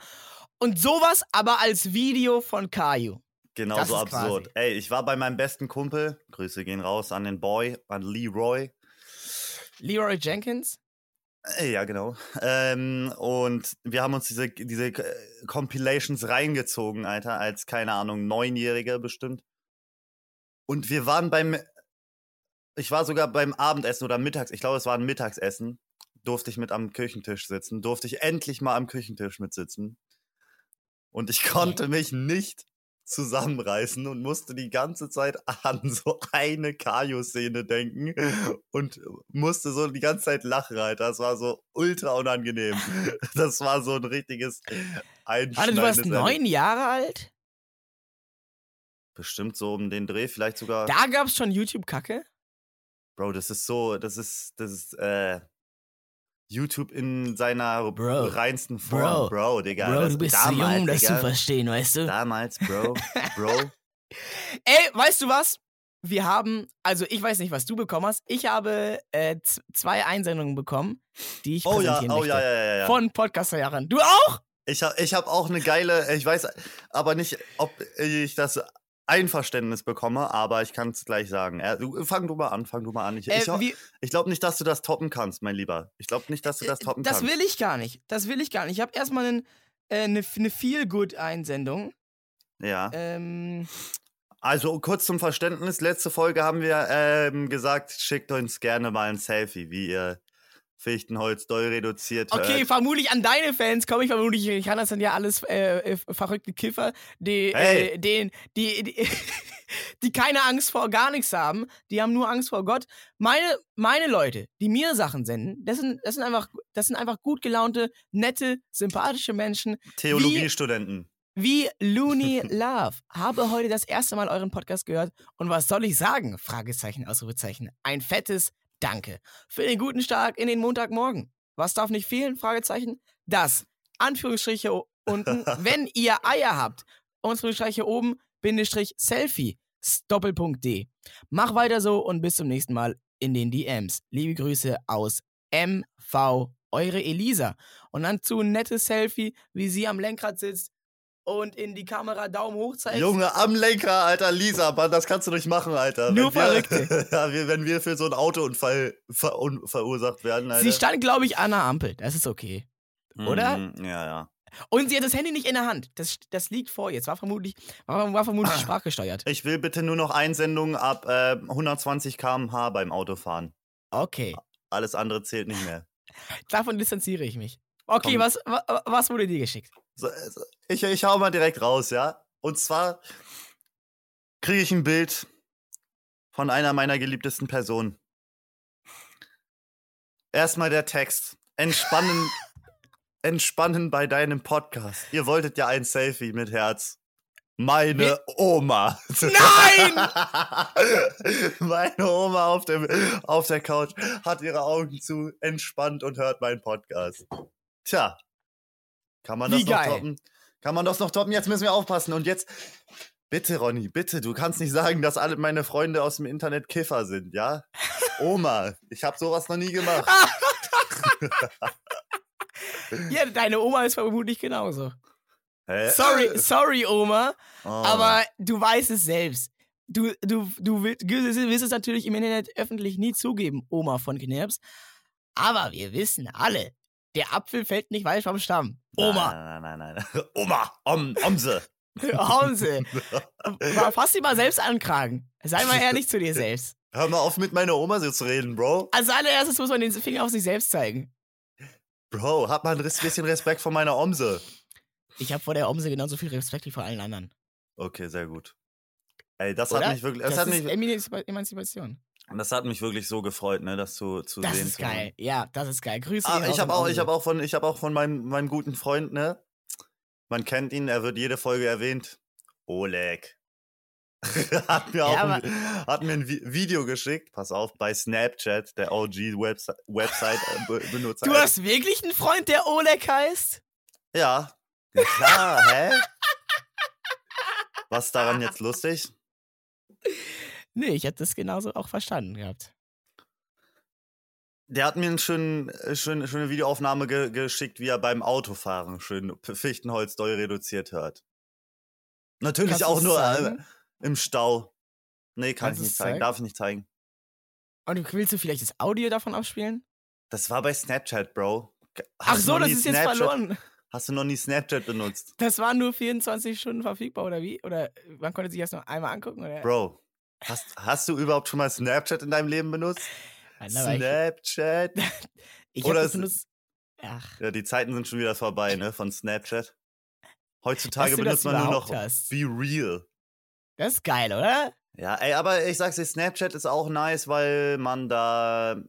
[SPEAKER 2] Und sowas, aber als Video von Caillou.
[SPEAKER 1] Genau
[SPEAKER 2] Das
[SPEAKER 1] so absurd.
[SPEAKER 2] quasi-
[SPEAKER 1] Ey, ich war bei meinem besten Kumpel, Grüße gehen raus an den Boy, an Leroy.
[SPEAKER 2] Leroy Jenkins.
[SPEAKER 1] Äh, Ja, genau. Ähm, und wir haben uns diese, diese äh, Compilations reingezogen, Alter, als, keine Ahnung, Neunjähriger bestimmt. Und wir waren beim, ich war sogar beim Abendessen oder Mittags, ich glaube, es war ein Mittagsessen, durfte ich mit am Küchentisch sitzen, durfte ich endlich mal am Küchentisch mitsitzen. Und ich konnte mich nicht zusammenreißen und musste die ganze Zeit an so eine Kajo-Szene denken und musste so die ganze Zeit lachen, Alter. Das war so ultra unangenehm. Das war so ein richtiges
[SPEAKER 2] Warte,
[SPEAKER 1] Einschneidendes
[SPEAKER 2] du warst neun Jahre alt?
[SPEAKER 1] Bestimmt so um den Dreh, vielleicht sogar.
[SPEAKER 2] Da gab's schon YouTube-Kacke?
[SPEAKER 1] Bro, das ist so, das ist, das ist, äh, YouTube in seiner
[SPEAKER 2] Bro.
[SPEAKER 1] reinsten Form,
[SPEAKER 2] Bro.
[SPEAKER 1] Bro, Digga.
[SPEAKER 2] Bro, du bist zu
[SPEAKER 1] damals,
[SPEAKER 2] jung, um das zu verstehen, weißt du?
[SPEAKER 1] Damals, Bro, Bro.
[SPEAKER 2] Ey, weißt du was? Wir haben, also ich weiß nicht, was du bekommen hast. Ich habe äh, zwei Einsendungen bekommen, die ich
[SPEAKER 1] Oh ja,
[SPEAKER 2] präsentieren
[SPEAKER 1] oh
[SPEAKER 2] möchte.
[SPEAKER 1] ja, ja, ja, ja.
[SPEAKER 2] Von Podcaster-Jahren. Du auch?
[SPEAKER 1] Ich habe ich hab auch eine geile, ich weiß aber nicht, ob ich das Einverständnis bekomme, aber ich kann es gleich sagen. Äh, fang du mal an, fang du mal an. Ich,
[SPEAKER 2] Äh,
[SPEAKER 1] ich, ich glaube nicht, dass du das toppen kannst, mein Lieber. Ich glaube nicht, dass du das
[SPEAKER 2] äh,
[SPEAKER 1] toppen
[SPEAKER 2] das
[SPEAKER 1] kannst.
[SPEAKER 2] will ich gar nicht. Das will ich gar nicht. Ich habe erstmal eine äh, ne, ne Feel-Good-Einsendung.
[SPEAKER 1] ja.
[SPEAKER 2] Ähm,
[SPEAKER 1] Also kurz zum Verständnis, letzte Folge haben wir ähm, gesagt, schickt uns gerne mal ein Selfie, wie ihr Fichtenholz doll reduziert
[SPEAKER 2] okay,
[SPEAKER 1] hört.
[SPEAKER 2] vermutlich an deine Fans komme ich vermutlich. Ich kann das sind ja alles äh, äh, verrückte Kiffer, die,
[SPEAKER 1] Hey.
[SPEAKER 2] äh, den, die, die, die keine Angst vor gar nichts haben. Die haben nur Angst vor Gott. Meine, meine Leute, die mir Sachen senden, das sind, das sind einfach, das sind einfach gut gelaunte, nette, sympathische Menschen,
[SPEAKER 1] Theologiestudenten.
[SPEAKER 2] wie Looney Love. Habe heute das erste Mal euren Podcast gehört und was soll ich sagen? Fragezeichen, Ausrufezeichen. Ein fettes Danke für den guten Start in den Montagmorgen. Was darf nicht fehlen? Fragezeichen. Das Anführungsstriche unten, wenn ihr Eier habt. Anführungsstriche oben, Bindestrich Selfie. Doppelpunkt D. Mach weiter so und bis zum nächsten Mal in den DMs. Liebe Grüße aus MV, eure Elisa. Und dann zu ein nettes Selfie, wie sie am Lenkrad sitzt und in die Kamera Daumen hoch zeigt.
[SPEAKER 1] Junge, am Lenker, Alter, Lisa, Mann, das kannst du nicht machen, Alter.
[SPEAKER 2] Nur
[SPEAKER 1] wenn
[SPEAKER 2] Verrückte.
[SPEAKER 1] Wir, ja, wenn wir für so einen Autounfall verun verursacht werden, Alter.
[SPEAKER 2] Sie stand, glaube ich, an der Ampel. Das ist okay. oder?
[SPEAKER 1] Mhm, Ja, ja.
[SPEAKER 2] Und sie hat das Handy nicht in der Hand. Das, das liegt vor ihr. Es war vermutlich, war, war vermutlich sprachgesteuert.
[SPEAKER 1] Ich will bitte nur noch Einsendungen ab äh, 120 km/h beim Autofahren.
[SPEAKER 2] Okay.
[SPEAKER 1] Alles andere zählt nicht mehr.
[SPEAKER 2] Davon distanziere ich mich. Okay,
[SPEAKER 1] Komm.
[SPEAKER 2] was, wa, was wurde dir geschickt?
[SPEAKER 1] So, so, ich, ich hau mal direkt raus, ja? Und zwar kriege ich ein Bild von einer meiner geliebtesten Personen. Erstmal der Text. Entspannen, entspannen bei deinem Podcast. Ihr wolltet ja ein Selfie mit Herz. Meine Oma.
[SPEAKER 2] Nein!
[SPEAKER 1] Meine Oma auf, dem, auf der Couch hat ihre Augen zu, entspannt und hört meinen Podcast. Tja, kann man das
[SPEAKER 2] Wie
[SPEAKER 1] noch
[SPEAKER 2] geil.
[SPEAKER 1] toppen? Kann man das noch toppen? Jetzt müssen wir aufpassen. Und jetzt, Bitte, Ronny, bitte, du kannst nicht sagen, dass alle meine Freunde aus dem Internet Kiffer sind, ja? Oma, ich habe sowas noch nie gemacht.
[SPEAKER 2] Ja, deine Oma ist vermutlich genauso.
[SPEAKER 1] Hä?
[SPEAKER 2] Sorry, sorry, Oma,
[SPEAKER 1] Oh.
[SPEAKER 2] aber du weißt es selbst. Du, du, du willst, wirst es natürlich im Internet öffentlich nie zugeben, Oma von Knirps. Aber wir wissen alle, der Apfel fällt nicht weit vom Stamm. Oma,
[SPEAKER 1] Nein, nein, nein, nein. Oma, Om, Omse.
[SPEAKER 2] Hause. Fass dich mal selbst ankragen. Sei mal ehrlich zu dir selbst.
[SPEAKER 1] Hör mal auf, mit meiner Oma so zu reden, Bro.
[SPEAKER 2] Als allererstes muss man den Finger auf sich selbst zeigen.
[SPEAKER 1] Bro, hab mal ein bisschen Respekt vor meiner Omse.
[SPEAKER 2] Ich habe vor der Omse genauso viel Respekt wie vor allen anderen.
[SPEAKER 1] Okay, sehr gut. Ey, das
[SPEAKER 2] Oder?
[SPEAKER 1] hat mich wirklich, das,
[SPEAKER 2] Das,
[SPEAKER 1] hat
[SPEAKER 2] ist
[SPEAKER 1] mich,
[SPEAKER 2] Emanzipa- Emanzipation.
[SPEAKER 1] das hat mich wirklich so gefreut, ne, das zu, zu
[SPEAKER 2] Das
[SPEAKER 1] sehen.
[SPEAKER 2] ist
[SPEAKER 1] zu hören.
[SPEAKER 2] geil. Ja, das ist geil. Grüße
[SPEAKER 1] Ah, ich habe auch, ich habe auch von, ich habe auch von meinem, meinem guten Freund, ne? Man kennt ihn, er wird jede Folge erwähnt. Oleg. hat mir auch
[SPEAKER 2] Ja,
[SPEAKER 1] ein, hat mir ein Vi- Video geschickt. Pass auf, bei Snapchat, der OG-Website Website, äh, Be- Benutzer.
[SPEAKER 2] Du hast wirklich einen Freund, der Oleg heißt?
[SPEAKER 1] Ja. Ja klar, hä? Was ist daran jetzt lustig?
[SPEAKER 2] Nee, ich hätte das genauso auch verstanden gehabt.
[SPEAKER 1] Der hat mir eine schön, äh, schön, schöne Videoaufnahme ge geschickt, wie er beim Autofahren schön Fichtenholz doll reduziert hört. Natürlich
[SPEAKER 2] Kannst
[SPEAKER 1] auch nur äh, im Stau. Nee, kann
[SPEAKER 2] Kannst
[SPEAKER 1] ich nicht zeigen.
[SPEAKER 2] zeigen?
[SPEAKER 1] Darf ich nicht zeigen.
[SPEAKER 2] Und willst du vielleicht das Audio davon abspielen?
[SPEAKER 1] Das war bei Snapchat, Bro.
[SPEAKER 2] Ach
[SPEAKER 1] hast du
[SPEAKER 2] so, das ist jetzt
[SPEAKER 1] Snapchat-
[SPEAKER 2] verloren.
[SPEAKER 1] Hast du noch nie Snapchat benutzt?
[SPEAKER 2] Das war nur 24 Stunden verfügbar, oder wie? Oder man konnte sich das noch einmal angucken? Oder?
[SPEAKER 1] Bro, hast, hast du überhaupt schon mal Snapchat in deinem Leben benutzt?
[SPEAKER 2] Ich
[SPEAKER 1] Snapchat.
[SPEAKER 2] ich
[SPEAKER 1] oder es-
[SPEAKER 2] benutzt. Ach,
[SPEAKER 1] Ja, die Zeiten sind schon wieder vorbei, ne, von Snapchat. Heutzutage benutzt man nur noch
[SPEAKER 2] hast.
[SPEAKER 1] Be Real.
[SPEAKER 2] Das ist geil, oder?
[SPEAKER 1] Ja, ey, aber ich sag's dir, Snapchat ist auch nice, weil man da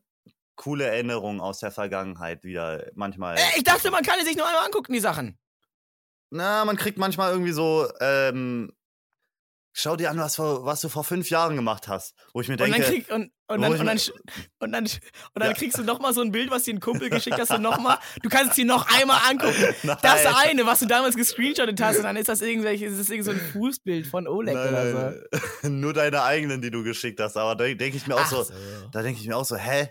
[SPEAKER 1] coole Erinnerungen aus der Vergangenheit wieder manchmal.
[SPEAKER 2] Äh, ich dachte, man kann sich nur einmal angucken, die Sachen.
[SPEAKER 1] Na, man kriegt manchmal irgendwie so, ähm, schau dir an, was, vor, was du vor fünf Jahren gemacht hast. Wo ich mir
[SPEAKER 2] Und dann,
[SPEAKER 1] denke,
[SPEAKER 2] krieg, und, dann,
[SPEAKER 1] ich
[SPEAKER 2] und dann,
[SPEAKER 1] mir-
[SPEAKER 2] sch- und dann, sch- und dann
[SPEAKER 1] Ja.
[SPEAKER 2] kriegst du nochmal so ein Bild, was dir ein Kumpel geschickt hast, und nochmal, du kannst es dir noch einmal angucken.
[SPEAKER 1] nein,
[SPEAKER 2] Das eine, was du damals gescreenshottet hast, und dann ist das irgendwelche, ist das irgend so ein Fußbild von Oleg
[SPEAKER 1] nein,
[SPEAKER 2] oder so.
[SPEAKER 1] nein, nur deine eigenen, die du geschickt hast. Aber da denke ich mir auch
[SPEAKER 2] Ach
[SPEAKER 1] so,
[SPEAKER 2] so.
[SPEAKER 1] da denke ich mir auch so, hä?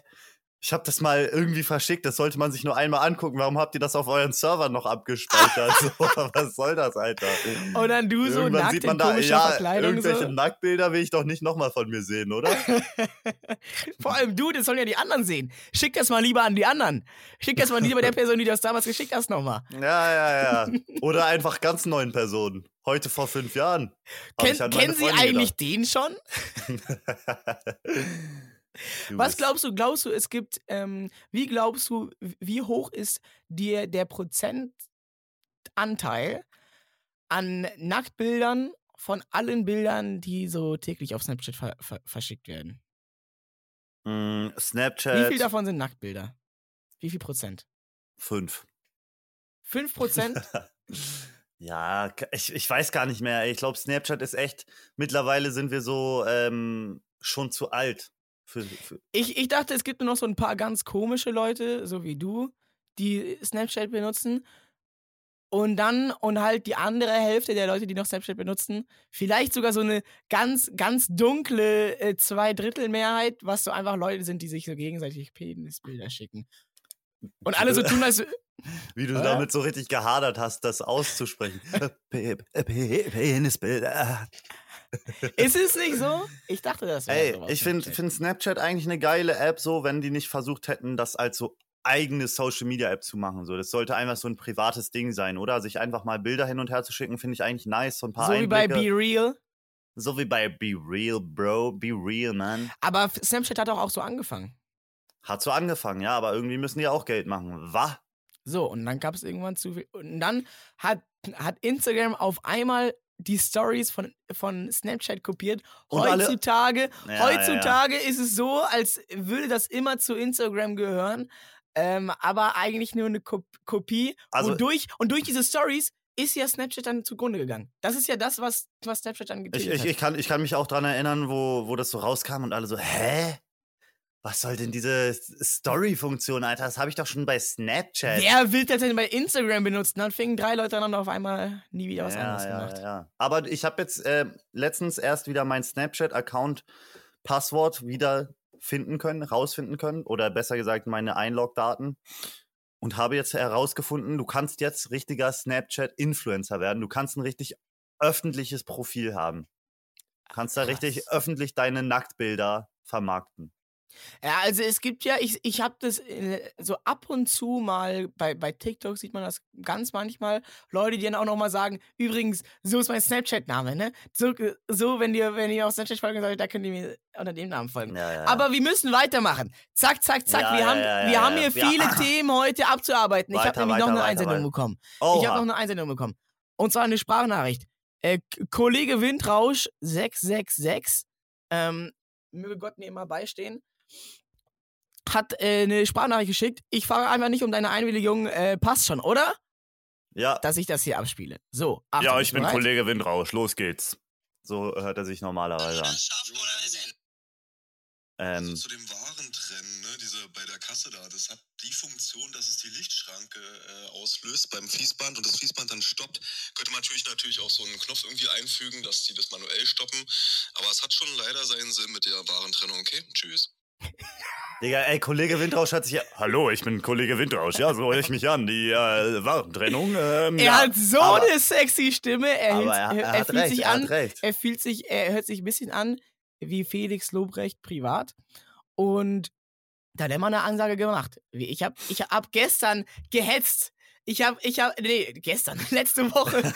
[SPEAKER 1] Ich habe das mal irgendwie verschickt, das sollte man sich nur einmal angucken. Warum habt ihr das auf euren Servern noch abgespeichert? so, was soll das, Alter?
[SPEAKER 2] Und dann du so
[SPEAKER 1] Irgendwann
[SPEAKER 2] nackt
[SPEAKER 1] sieht
[SPEAKER 2] in
[SPEAKER 1] man da,
[SPEAKER 2] komischer
[SPEAKER 1] ja,
[SPEAKER 2] Verkleidung.
[SPEAKER 1] irgendwelche
[SPEAKER 2] So.
[SPEAKER 1] Nacktbilder will ich doch nicht nochmal von mir sehen, oder?
[SPEAKER 2] Vor allem du, das sollen ja die anderen sehen. Schick das mal lieber an die anderen. Schick das mal lieber der Person, die das damals geschickt hast, nochmal.
[SPEAKER 1] Ja, ja, ja. Oder einfach ganz neuen Personen. Heute vor fünf Jahren.
[SPEAKER 2] Ken,
[SPEAKER 1] meine
[SPEAKER 2] kennen Sie eigentlich den schon?
[SPEAKER 1] Du
[SPEAKER 2] Was glaubst du, glaubst du, es gibt, ähm, wie glaubst du, wie hoch ist dir der Prozentanteil an Nacktbildern von allen Bildern, die so täglich auf Snapchat ver ver verschickt werden?
[SPEAKER 1] Mm,
[SPEAKER 2] Wie
[SPEAKER 1] Snapchat.
[SPEAKER 2] viel davon sind Nacktbilder? Wie viel Prozent?
[SPEAKER 1] Fünf.
[SPEAKER 2] Fünf Prozent?
[SPEAKER 1] Ja, ich, ich weiß gar nicht mehr. Ich glaube, Snapchat ist echt. Mittlerweile sind wir so ähm, schon zu alt. Für, für,
[SPEAKER 2] Ich, ich dachte, es gibt nur noch so ein paar ganz komische Leute, so wie du, die Snapchat benutzen. Und dann, und halt die andere Hälfte der Leute, die noch Snapchat benutzen, vielleicht sogar so eine ganz, ganz dunkle äh, Zweidrittelmehrheit, was so einfach Leute sind, die sich so gegenseitig Penisbilder schicken. Und alle so tun, als.
[SPEAKER 1] wie du
[SPEAKER 2] Hä?
[SPEAKER 1] damit so richtig gehadert hast, das auszusprechen. Pe- Pe- Penisbilder.
[SPEAKER 2] Ist es nicht so? Ich dachte, das wäre
[SPEAKER 1] Ey,
[SPEAKER 2] sowas.
[SPEAKER 1] ich finde
[SPEAKER 2] Snapchat.
[SPEAKER 1] find Snapchat eigentlich eine geile App, so, wenn die nicht versucht hätten, das als so eigene Social Media App zu machen. So, das sollte einfach so ein privates Ding sein, oder? Sich einfach mal Bilder hin und her zu schicken, finde ich eigentlich nice. So ein paar
[SPEAKER 2] So wie bei. Be Real.
[SPEAKER 1] so wie bei Be Real, Bro. Be Real, man.
[SPEAKER 2] Aber Snapchat hat doch auch so angefangen.
[SPEAKER 1] Hat so angefangen, ja, aber irgendwie müssen die auch Geld machen. Was?
[SPEAKER 2] So, und dann gab es irgendwann zu viel. Und dann hat, hat Instagram auf einmal die Stories von, von Snapchat kopiert.
[SPEAKER 1] Und alle-
[SPEAKER 2] Heutzutage,
[SPEAKER 1] Ja,
[SPEAKER 2] heutzutage ist es so, als würde das immer zu Instagram gehören. Ähm, aber eigentlich nur eine Kop Kopie.
[SPEAKER 1] Also-
[SPEAKER 2] und, durch, und durch diese Stories ist ja Snapchat dann zugrunde gegangen. Das ist ja das, was, was Snapchat dann
[SPEAKER 1] Ich,
[SPEAKER 2] getilgt
[SPEAKER 1] ich,
[SPEAKER 2] hat.
[SPEAKER 1] ich, kann, ich kann mich auch dran erinnern, wo, wo das so rauskam und alle so, hä? Was soll denn diese Story-Funktion, Alter? Das habe ich doch schon bei Snapchat.
[SPEAKER 2] Wer will das denn bei Instagram benutzen? Dann fingen drei Leute an und auf einmal nie wieder was
[SPEAKER 1] ja,
[SPEAKER 2] anderes
[SPEAKER 1] ja,
[SPEAKER 2] gemacht.
[SPEAKER 1] Ja. Aber ich habe jetzt äh, letztens erst wieder mein Snapchat-Account-Passwort wieder finden können, rausfinden können. Oder besser gesagt, meine Einlog-Daten. Und habe jetzt herausgefunden, du kannst jetzt richtiger Snapchat-Influencer werden. Du kannst ein richtig öffentliches Profil haben. Du kannst da
[SPEAKER 2] Krass.
[SPEAKER 1] richtig öffentlich deine Nacktbilder vermarkten.
[SPEAKER 2] Ja, also es gibt ja, ich, ich habe das äh, so ab und zu mal, bei, bei TikTok sieht man das ganz manchmal, Leute, die dann auch nochmal sagen, übrigens, so ist mein Snapchat-Name, ne? So, äh, so wenn ihr, wenn ihr auf Snapchat folgen sollt, da könnt ihr mir unter dem Namen folgen.
[SPEAKER 1] Ja, ja.
[SPEAKER 2] Aber wir müssen weitermachen. Zack, zack, zack.
[SPEAKER 1] Ja,
[SPEAKER 2] wir haben, wir haben hier viele Themen heute abzuarbeiten. ich habe
[SPEAKER 1] Weiter,
[SPEAKER 2] nämlich noch
[SPEAKER 1] weiter,
[SPEAKER 2] eine
[SPEAKER 1] weiter,
[SPEAKER 2] Einsendung
[SPEAKER 1] weiter.
[SPEAKER 2] bekommen.
[SPEAKER 1] Oha.
[SPEAKER 2] Ich habe noch eine Einsendung bekommen. Und zwar eine Sprachnachricht. Äh, Kollege Windrausch 666, ähm, möge Gott mir immer beistehen, hat äh, eine Sprachnachricht geschickt. Ich frage einfach nicht um deine Einwilligung. Äh, passt schon, oder?
[SPEAKER 1] ja,
[SPEAKER 2] Dass ich das hier abspiele. So, Achtung,
[SPEAKER 1] ja, ich bin
[SPEAKER 2] bereit?
[SPEAKER 1] Kollege Windrausch. Los geht's. So hört er sich normalerweise an.
[SPEAKER 3] Also
[SPEAKER 1] Ähm,
[SPEAKER 3] zu dem Warentrennen, ne, diese bei der Kasse da, das hat die Funktion, dass es die Lichtschranke äh, auslöst beim Fließband und das Fließband dann stoppt. Könnte man natürlich natürlich auch so einen Knopf irgendwie einfügen, dass die das manuell stoppen. Aber es hat schon leider seinen Sinn mit der Warentrennung. Okay, tschüss.
[SPEAKER 1] Digga, ey, Kollege Windrausch hat sich ja. Hallo, ich bin Kollege Windrausch. Ja, so höre ich mich an. Die äh, Warentrennung. Ähm,
[SPEAKER 2] Er
[SPEAKER 1] ja.
[SPEAKER 2] hat so
[SPEAKER 1] aber-
[SPEAKER 2] eine sexy Stimme. Er, hält-
[SPEAKER 1] er,
[SPEAKER 2] er,
[SPEAKER 1] er
[SPEAKER 2] fühlt
[SPEAKER 1] recht,
[SPEAKER 2] sich an. Er fühlt sich, er hört sich ein bisschen an wie Felix Lobrecht privat. Und da hat er mal eine Ansage gemacht. Ich habe ich hab gestern gehetzt. Ich habe, ich habe, nee, gestern, letzte Woche,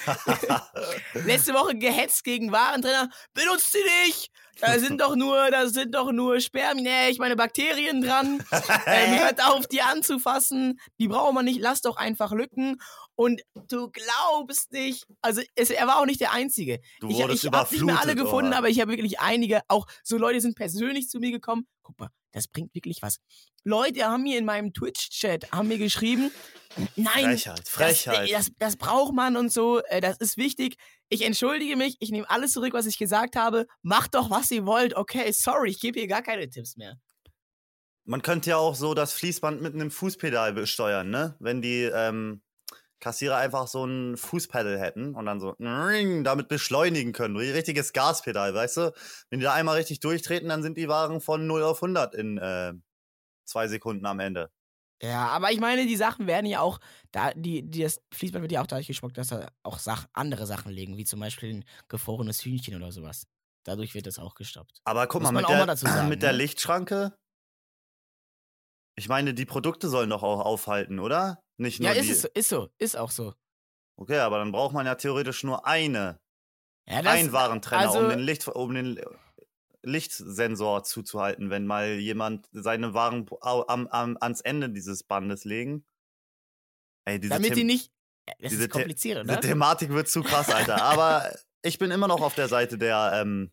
[SPEAKER 2] letzte Woche gehetzt gegen Warentrenner. Benutzt sie nicht! Da sind doch nur, da sind doch nur Spermien, nee, ich meine Bakterien dran. Ähm, hört auf, die anzufassen. Die braucht man nicht. Lass doch einfach Lücken. Und du glaubst nicht, also es, er war auch nicht der Einzige.
[SPEAKER 1] Du
[SPEAKER 2] Ich, ich habe nicht mehr alle gefunden,
[SPEAKER 1] oh.
[SPEAKER 2] aber ich habe wirklich einige. Auch so Leute sind persönlich zu mir gekommen. Guck mal, das bringt wirklich was. Leute haben mir in meinem Twitch-Chat haben mir geschrieben, nein,
[SPEAKER 1] Frechheit, Frechheit.
[SPEAKER 2] das, das, das braucht man und so, äh, das ist wichtig. Ich entschuldige mich, ich nehme alles zurück, was ich gesagt habe. Macht doch, was ihr wollt. Okay, sorry, ich gebe hier gar keine Tipps mehr.
[SPEAKER 1] Man könnte ja auch so das Fließband mit einem Fußpedal besteuern, ne? Wenn die ähm, Kassierer einfach so ein Fußpedal hätten und dann so ring, damit beschleunigen können. Wie ein richtiges Gaspedal, weißt du? Wenn die da einmal richtig durchtreten, dann sind die Waren von 0 auf 100 in äh, zwei Sekunden am Ende.
[SPEAKER 2] Ja, aber ich meine, die Sachen werden ja auch, da, die, die, das Fließband wird ja auch dadurch geschmuckt, dass da auch Sach andere Sachen liegen, wie zum Beispiel ein gefrorenes Hühnchen oder sowas. Dadurch wird das auch gestoppt.
[SPEAKER 1] Aber guck mal, mit, der,
[SPEAKER 2] mal sagen,
[SPEAKER 1] mit der
[SPEAKER 2] ne?
[SPEAKER 1] Lichtschranke. Ich meine, die Produkte sollen doch auch aufhalten, oder? Nicht nur
[SPEAKER 2] Ja, ist
[SPEAKER 1] die.
[SPEAKER 2] es so, ist so, ist auch so.
[SPEAKER 1] Okay, aber dann braucht man ja theoretisch nur eine
[SPEAKER 2] Ja,
[SPEAKER 1] ein Warentrenner, um
[SPEAKER 2] also-
[SPEAKER 1] den, Licht, um den Lichtsensor zuzuhalten, wenn mal jemand seine Waren am, am, ans Ende dieses Bandes legen. Ey, diese,
[SPEAKER 2] damit die
[SPEAKER 1] The
[SPEAKER 2] nicht. Ja, Das
[SPEAKER 1] diese
[SPEAKER 2] ist kompliziert,
[SPEAKER 1] diese
[SPEAKER 2] oder?
[SPEAKER 1] Thematik wird zu krass, Alter. Aber ich bin immer noch auf der Seite der ähm,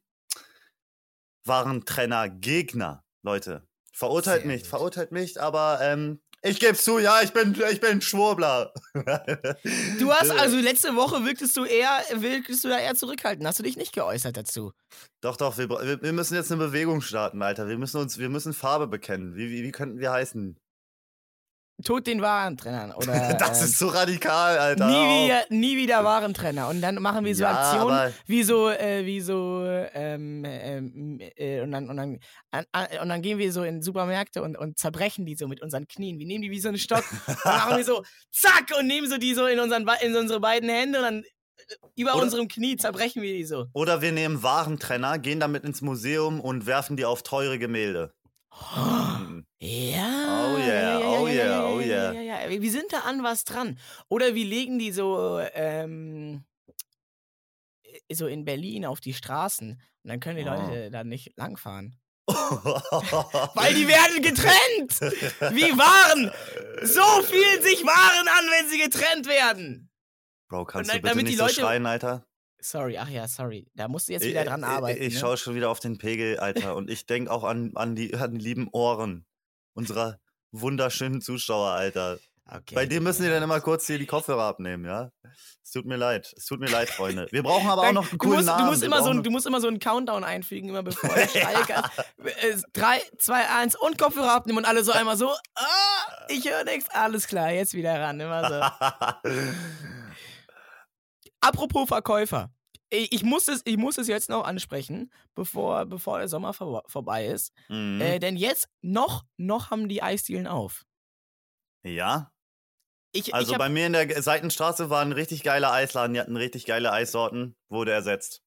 [SPEAKER 1] Warentrenner-Gegner, Leute. Verurteilt
[SPEAKER 2] Sehr
[SPEAKER 1] nicht,
[SPEAKER 2] gut.
[SPEAKER 1] verurteilt nicht, aber ähm, ich geb's zu, ja, ich bin, ich bin Schwurbler.
[SPEAKER 2] Du hast also letzte Woche wirktest du eher, wirktest du da eher zurückhaltend. Hast du dich nicht geäußert dazu?
[SPEAKER 1] Doch, doch, wir, wir müssen jetzt eine Bewegung starten, Alter. Wir müssen uns, wir müssen Farbe bekennen. Wie, wie, wie könnten wir heißen?
[SPEAKER 2] Tod den Warentrennern. Oder,
[SPEAKER 1] das
[SPEAKER 2] ähm,
[SPEAKER 1] ist so radikal, Alter.
[SPEAKER 2] nie wieder, nie wieder Warentrenner. Und dann machen wir so
[SPEAKER 1] Ja,
[SPEAKER 2] Aktionen, wie so, äh, wie so, ähm, ähm, äh, und dann, und dann, an, an, und dann gehen wir so in Supermärkte und, und zerbrechen die so mit unseren Knien. Wir nehmen die wie so einen Stock und machen wir so, zack, und nehmen so die so in, unseren, in unsere beiden Hände und dann äh, über
[SPEAKER 1] Oder-
[SPEAKER 2] unserem Knie zerbrechen wir die so.
[SPEAKER 1] Oder wir nehmen Warentrenner, gehen damit ins Museum und werfen die auf teure Gemälde. Mhm.
[SPEAKER 2] Ja.
[SPEAKER 1] Oh yeah,
[SPEAKER 2] ja,
[SPEAKER 1] oh
[SPEAKER 2] ja,
[SPEAKER 1] yeah,
[SPEAKER 2] ja,
[SPEAKER 1] oh
[SPEAKER 2] ja,
[SPEAKER 1] yeah.
[SPEAKER 2] Ja, ja, ja. Wir sind da an was dran. Oder wir legen die so, ähm, äh, so in Berlin auf die Straßen. Und dann können die
[SPEAKER 1] Oh.
[SPEAKER 2] Leute da nicht langfahren. Weil die werden getrennt! Wie Waren! So fühlen sich Waren an, wenn sie getrennt werden!
[SPEAKER 1] Bro, kannst
[SPEAKER 2] Und
[SPEAKER 1] du
[SPEAKER 2] dann-
[SPEAKER 1] bitte nicht so
[SPEAKER 2] Leute-
[SPEAKER 1] schreien, Alter?
[SPEAKER 2] Sorry, ach ja, sorry. Da musst du jetzt wieder dran arbeiten.
[SPEAKER 1] Ich, ich
[SPEAKER 2] ne?
[SPEAKER 1] schaue schon wieder auf den Pegel, Alter. und ich denke auch an, an, die, an die lieben Ohren unserer wunderschönen Zuschauer, Alter.
[SPEAKER 2] Okay.
[SPEAKER 1] Bei dir müssen die dann immer kurz hier die Kopfhörer abnehmen, ja? Es tut mir leid. Es tut mir leid, Freunde. Wir brauchen aber auch noch einen
[SPEAKER 2] du
[SPEAKER 1] coolen
[SPEAKER 2] musst,
[SPEAKER 1] Namen.
[SPEAKER 2] Du musst, immer so, ein- du musst immer so einen Countdown einfügen, immer bevor ich. Äh, Drei, zwei, eins und Kopfhörer abnehmen und alle so einmal so, ah, ich höre nichts. Alles klar, jetzt wieder ran. Immer so. Apropos Verkäufer. Ich, muss es, ich muss es jetzt noch ansprechen, bevor, bevor der Sommer vor, vorbei ist.
[SPEAKER 1] Mhm.
[SPEAKER 2] Äh, denn jetzt noch, noch haben die Eisdielen auf.
[SPEAKER 1] ja,
[SPEAKER 2] Ich,
[SPEAKER 1] also
[SPEAKER 2] ich
[SPEAKER 1] bei mir in der Seitenstraße war ein richtig geiler Eisladen. Die hatten richtig geile Eissorten. Wurde ersetzt.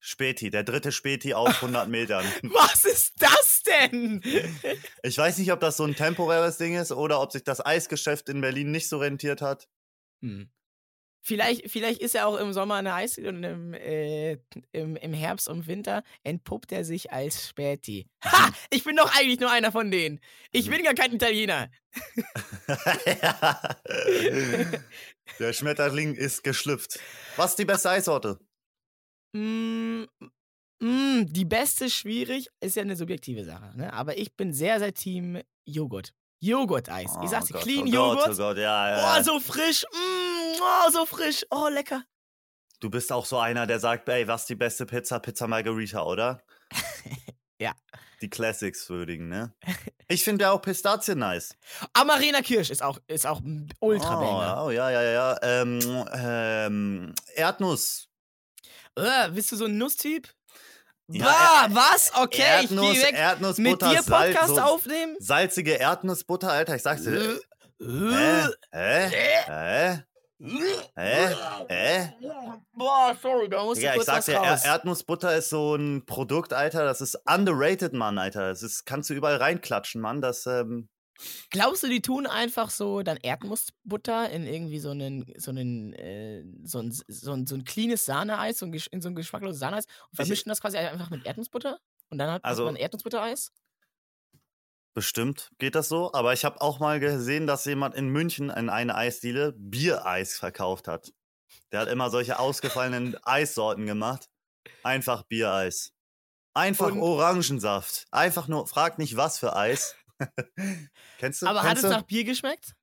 [SPEAKER 1] Späti, der dritte Späti auf 100 Metern.
[SPEAKER 2] was ist das denn?
[SPEAKER 1] Ich weiß nicht, ob das so ein temporäres Ding ist oder ob sich das Eisgeschäft in Berlin nicht so rentiert hat.
[SPEAKER 2] Hm. Vielleicht, vielleicht ist er auch im Sommer eine Eisdiele und im, äh, im, im Herbst und Winter entpuppt er sich als Späti. Ha! Ich bin doch eigentlich nur einer von denen. Ich bin gar kein Italiener.
[SPEAKER 1] Ja. Der Schmetterling ist geschlüpft. Was ist die beste Eissorte?
[SPEAKER 2] Mm, mm, die beste schwierig ist ja eine subjektive Sache, ne? Aber ich bin sehr, sehr Team Joghurt. Joghurt-Eis. ich sag's dir,
[SPEAKER 1] Gott,
[SPEAKER 2] clean
[SPEAKER 1] oh
[SPEAKER 2] Joghurt.
[SPEAKER 1] Gott, oh Gott, ja, ja.
[SPEAKER 2] Oh, so frisch. Mm, oh, so frisch. Oh, lecker.
[SPEAKER 1] Du bist auch so einer, der sagt, ey, was ist die beste Pizza? Pizza Margarita, oder?
[SPEAKER 2] Ja.
[SPEAKER 1] Die Classics würdigen, ne? Ich finde ja auch Pistazien nice.
[SPEAKER 2] Amarena Kirsch ist auch, ist auch ultra banger.
[SPEAKER 1] Oh, ja, ja, ja, ja. Ähm, ähm, Erdnuss.
[SPEAKER 2] Äh, bist du so ein Nusstyp?
[SPEAKER 1] Ja,
[SPEAKER 2] Bah, was? Okay,
[SPEAKER 1] Erdnuss,
[SPEAKER 2] ich weg.
[SPEAKER 1] Erdnussbutter,
[SPEAKER 2] Mit dir
[SPEAKER 1] Salz,
[SPEAKER 2] Podcast
[SPEAKER 1] so
[SPEAKER 2] aufnehmen?
[SPEAKER 1] Salzige Erdnussbutter, Alter, ich sag's dir.
[SPEAKER 2] Äh,
[SPEAKER 1] Hä? Hä? Hä? Hä? Hä?
[SPEAKER 2] Boah, sorry, da muss ich
[SPEAKER 1] Ja, ich
[SPEAKER 2] kurz
[SPEAKER 1] sag
[SPEAKER 2] was
[SPEAKER 1] dir, Er
[SPEAKER 2] raus.
[SPEAKER 1] Erdnussbutter ist so ein Produkt, Alter, das ist underrated, Mann, Alter. Das ist, kannst du überall reinklatschen, Mann. Das, ähm,
[SPEAKER 2] Glaubst du, die tun einfach so dann Erdnussbutter in irgendwie so einen, so einen, äh, so ein, so ein, so ein cleanes Sahneeis, so ein, in so ein geschmackloses Sahneeis und vermischen das quasi einfach mit Erdnussbutter? Und dann hat
[SPEAKER 1] Also-
[SPEAKER 2] man Erdnussbuttereis?
[SPEAKER 1] Bestimmt geht das so. Aber ich habe auch mal gesehen, dass jemand in München in eine Eisdiele Biereis verkauft hat. Der hat immer solche ausgefallenen Eissorten gemacht. Einfach Biereis. Einfach
[SPEAKER 2] Und-
[SPEAKER 1] Orangensaft. Einfach nur, frag nicht was für Eis. Kennst du?
[SPEAKER 2] Aber hat
[SPEAKER 1] Kennst
[SPEAKER 2] es
[SPEAKER 1] du?
[SPEAKER 2] nach Bier geschmeckt?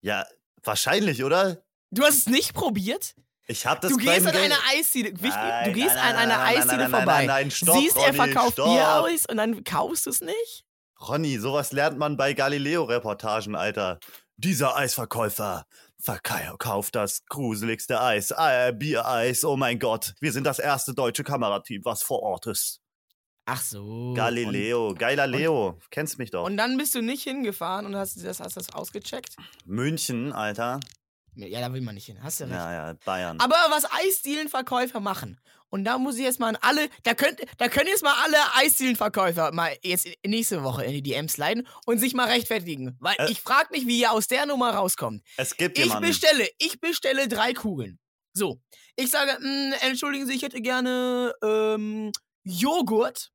[SPEAKER 1] Ja, wahrscheinlich, oder?
[SPEAKER 2] Du hast es nicht probiert?
[SPEAKER 1] Ich hab das
[SPEAKER 2] du gehst an
[SPEAKER 1] Gel-
[SPEAKER 2] eine Eisdiele,
[SPEAKER 1] Nein,
[SPEAKER 2] du gehst
[SPEAKER 1] nein,
[SPEAKER 2] an einer Eisdiele
[SPEAKER 1] nein, nein,
[SPEAKER 2] vorbei,
[SPEAKER 1] nein, nein, stopp,
[SPEAKER 2] siehst, er verkauft
[SPEAKER 1] stopp.
[SPEAKER 2] Bier aus und dann kaufst du es nicht?
[SPEAKER 1] Ronny, sowas lernt man bei Galileo-Reportagen, Alter. Dieser Eisverkäufer verkauft das gruseligste Eis. Äh, Biereis, oh mein Gott. Wir sind das erste deutsche Kamerateam, was vor Ort ist.
[SPEAKER 2] Ach so.
[SPEAKER 1] Galileo, geiler Leo. Kennst mich doch.
[SPEAKER 2] Und, und dann bist du nicht hingefahren und hast das, hast das ausgecheckt?
[SPEAKER 1] München, Alter.
[SPEAKER 2] Ja, da will man nicht hin, hast du recht.
[SPEAKER 1] Ja, ja, Bayern.
[SPEAKER 2] Aber was Eisdielenverkäufer machen, und da muss ich jetzt mal an alle, da könnt, da können jetzt mal alle Eisdielenverkäufer mal jetzt nächste Woche in die DMs leiten und sich mal rechtfertigen. Weil
[SPEAKER 1] Äh.
[SPEAKER 2] ich frag mich, wie ihr aus der Nummer rauskommt.
[SPEAKER 1] es gibt
[SPEAKER 2] Ich
[SPEAKER 1] jemanden.
[SPEAKER 2] bestelle, ich bestelle drei Kugeln. So, ich sage, mh, entschuldigen Sie, ich hätte gerne ähm, Joghurt.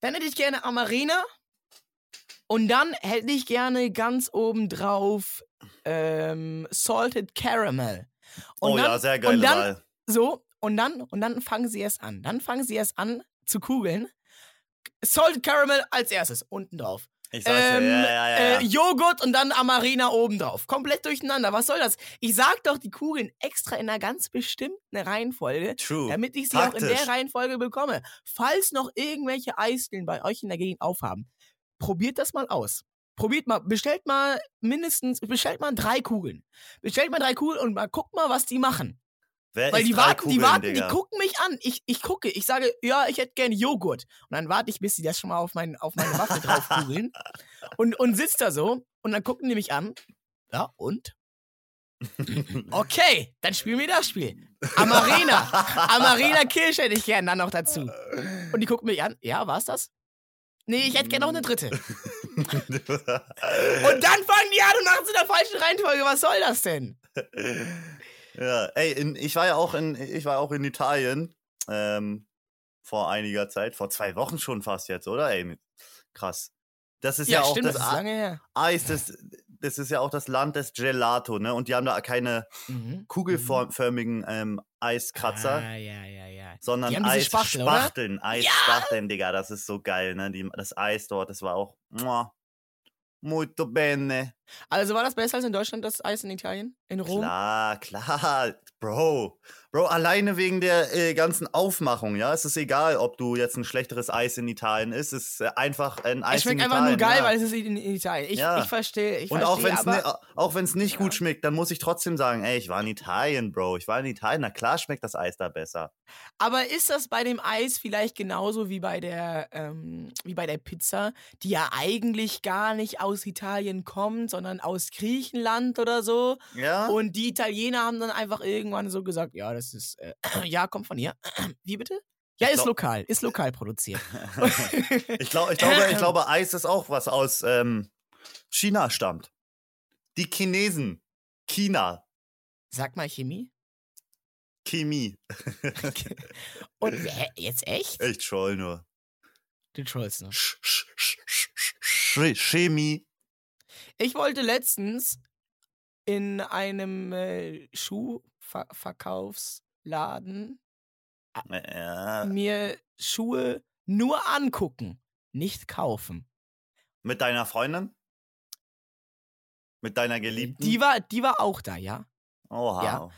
[SPEAKER 2] Dann hätte ich gerne Amarena. Und dann hätte ich gerne ganz oben drauf ähm, Salted Caramel. Und
[SPEAKER 1] oh
[SPEAKER 2] dann,
[SPEAKER 1] ja, sehr geile
[SPEAKER 2] und dann,
[SPEAKER 1] Wahl.
[SPEAKER 2] So, und dann, und dann fangen sie erst an. Dann fangen sie erst an zu kugeln. Salted Caramel als erstes, unten drauf.
[SPEAKER 1] Ich sag's
[SPEAKER 2] Ähm,
[SPEAKER 1] dir, ja, ja, ja.
[SPEAKER 2] Äh, Joghurt und dann Amarena oben drauf. Komplett durcheinander. Was soll das? Ich sag doch die Kugeln extra in einer ganz bestimmten Reihenfolge,
[SPEAKER 1] True.
[SPEAKER 2] damit ich sie auch in der Reihenfolge bekomme. Falls noch irgendwelche Eisdielen bei euch in der Gegend aufhaben, probiert das mal aus. Probiert mal, bestellt mal mindestens, bestellt mal drei Kugeln. Bestellt mal drei Kugeln und mal guckt mal, was die machen.
[SPEAKER 1] Wer
[SPEAKER 2] Weil die warten, die
[SPEAKER 1] Kugeln,
[SPEAKER 2] warten,
[SPEAKER 1] Digga?
[SPEAKER 2] die gucken mich an. Ich, ich gucke, ich sage, ja, ich hätte gern Joghurt. Und dann warte ich, bis sie das schon mal auf, mein, auf meine Waffe drauf kugeln. Und, und sitzt da so. Und dann gucken die mich an. Ja, und? Okay, dann spielen wir das Spiel. Amarena. Amarena Kirsch hätte ich gern dann noch dazu. Und die gucken mich an. Ja, war's das? Nee, ich hätte gern noch eine dritte. Und dann fangen die an und machen es in der falschen Reihenfolge. Was soll das denn?
[SPEAKER 1] Ja, ey, in, ich war ja auch in, ich war auch in Italien ähm, vor einiger Zeit, vor zwei Wochen schon fast jetzt, oder? Ey, krass. Das ist ja, auch
[SPEAKER 2] stimmt,
[SPEAKER 1] das,
[SPEAKER 2] das ist.
[SPEAKER 1] Eis, das, das ist ja auch das Land des Gelato, ne? Und die haben da keine
[SPEAKER 2] Mhm.
[SPEAKER 1] kugelförmigen ähm, Eiskratzer,
[SPEAKER 2] Ah, ja, ja, ja.
[SPEAKER 1] sondern? Eisspachteln. Eisspachteln, Digga, das ist so geil, ne? Die, das Eis dort, das war auch muah, molto bene.
[SPEAKER 2] Also war das besser als in Deutschland, das Eis in Italien? In Rom?
[SPEAKER 1] Klar, klar, Bro. Bro, alleine wegen der äh, ganzen Aufmachung, ja. Es ist egal, ob du jetzt ein schlechteres Eis in Italien isst. Es ist äh, einfach ein Eis
[SPEAKER 2] Es schmeckt
[SPEAKER 1] in
[SPEAKER 2] einfach
[SPEAKER 1] Italien.
[SPEAKER 2] nur geil,
[SPEAKER 1] ja.
[SPEAKER 2] weil es ist in, Italien. Ich,
[SPEAKER 1] Ja.
[SPEAKER 2] ich verstehe. Ich
[SPEAKER 1] Und auch
[SPEAKER 2] verstehe,
[SPEAKER 1] wenn es ne, auch nicht
[SPEAKER 2] Ja.
[SPEAKER 1] gut schmeckt, dann muss ich trotzdem sagen, ey, ich war in Italien, Bro. Ich war in Italien. Na klar schmeckt das Eis da besser.
[SPEAKER 2] Aber ist das bei dem Eis vielleicht genauso wie bei der ähm, wie bei der Pizza, die ja eigentlich gar nicht aus Italien kommt, sondern aus Griechenland oder so?
[SPEAKER 1] Ja?
[SPEAKER 2] Und die Italiener haben dann einfach irgendwann so gesagt, ja, das ist, äh, ja, kommt von hier. Wie bitte? Ja, ist lokal, ist lokal produziert.
[SPEAKER 1] ich, glaub, ich, glaube, ich glaube, Eis ist auch was aus ähm, China stammt. Die Chinesen. China.
[SPEAKER 2] Sag mal Chemie.
[SPEAKER 1] Chemie.
[SPEAKER 2] Und hä, jetzt echt?
[SPEAKER 1] Ich troll nur.
[SPEAKER 2] Du trollst noch.
[SPEAKER 1] Sch- sch- sch- sch- sch- Chemie.
[SPEAKER 2] Ich wollte letztens in einem äh, Schuhverkaufsladen
[SPEAKER 1] Ja,
[SPEAKER 2] mir Schuhe nur angucken, nicht kaufen.
[SPEAKER 1] mit deiner Freundin? Mit deiner Geliebten?
[SPEAKER 2] Die war, die war auch da, ja.
[SPEAKER 1] Oha.
[SPEAKER 2] Ja.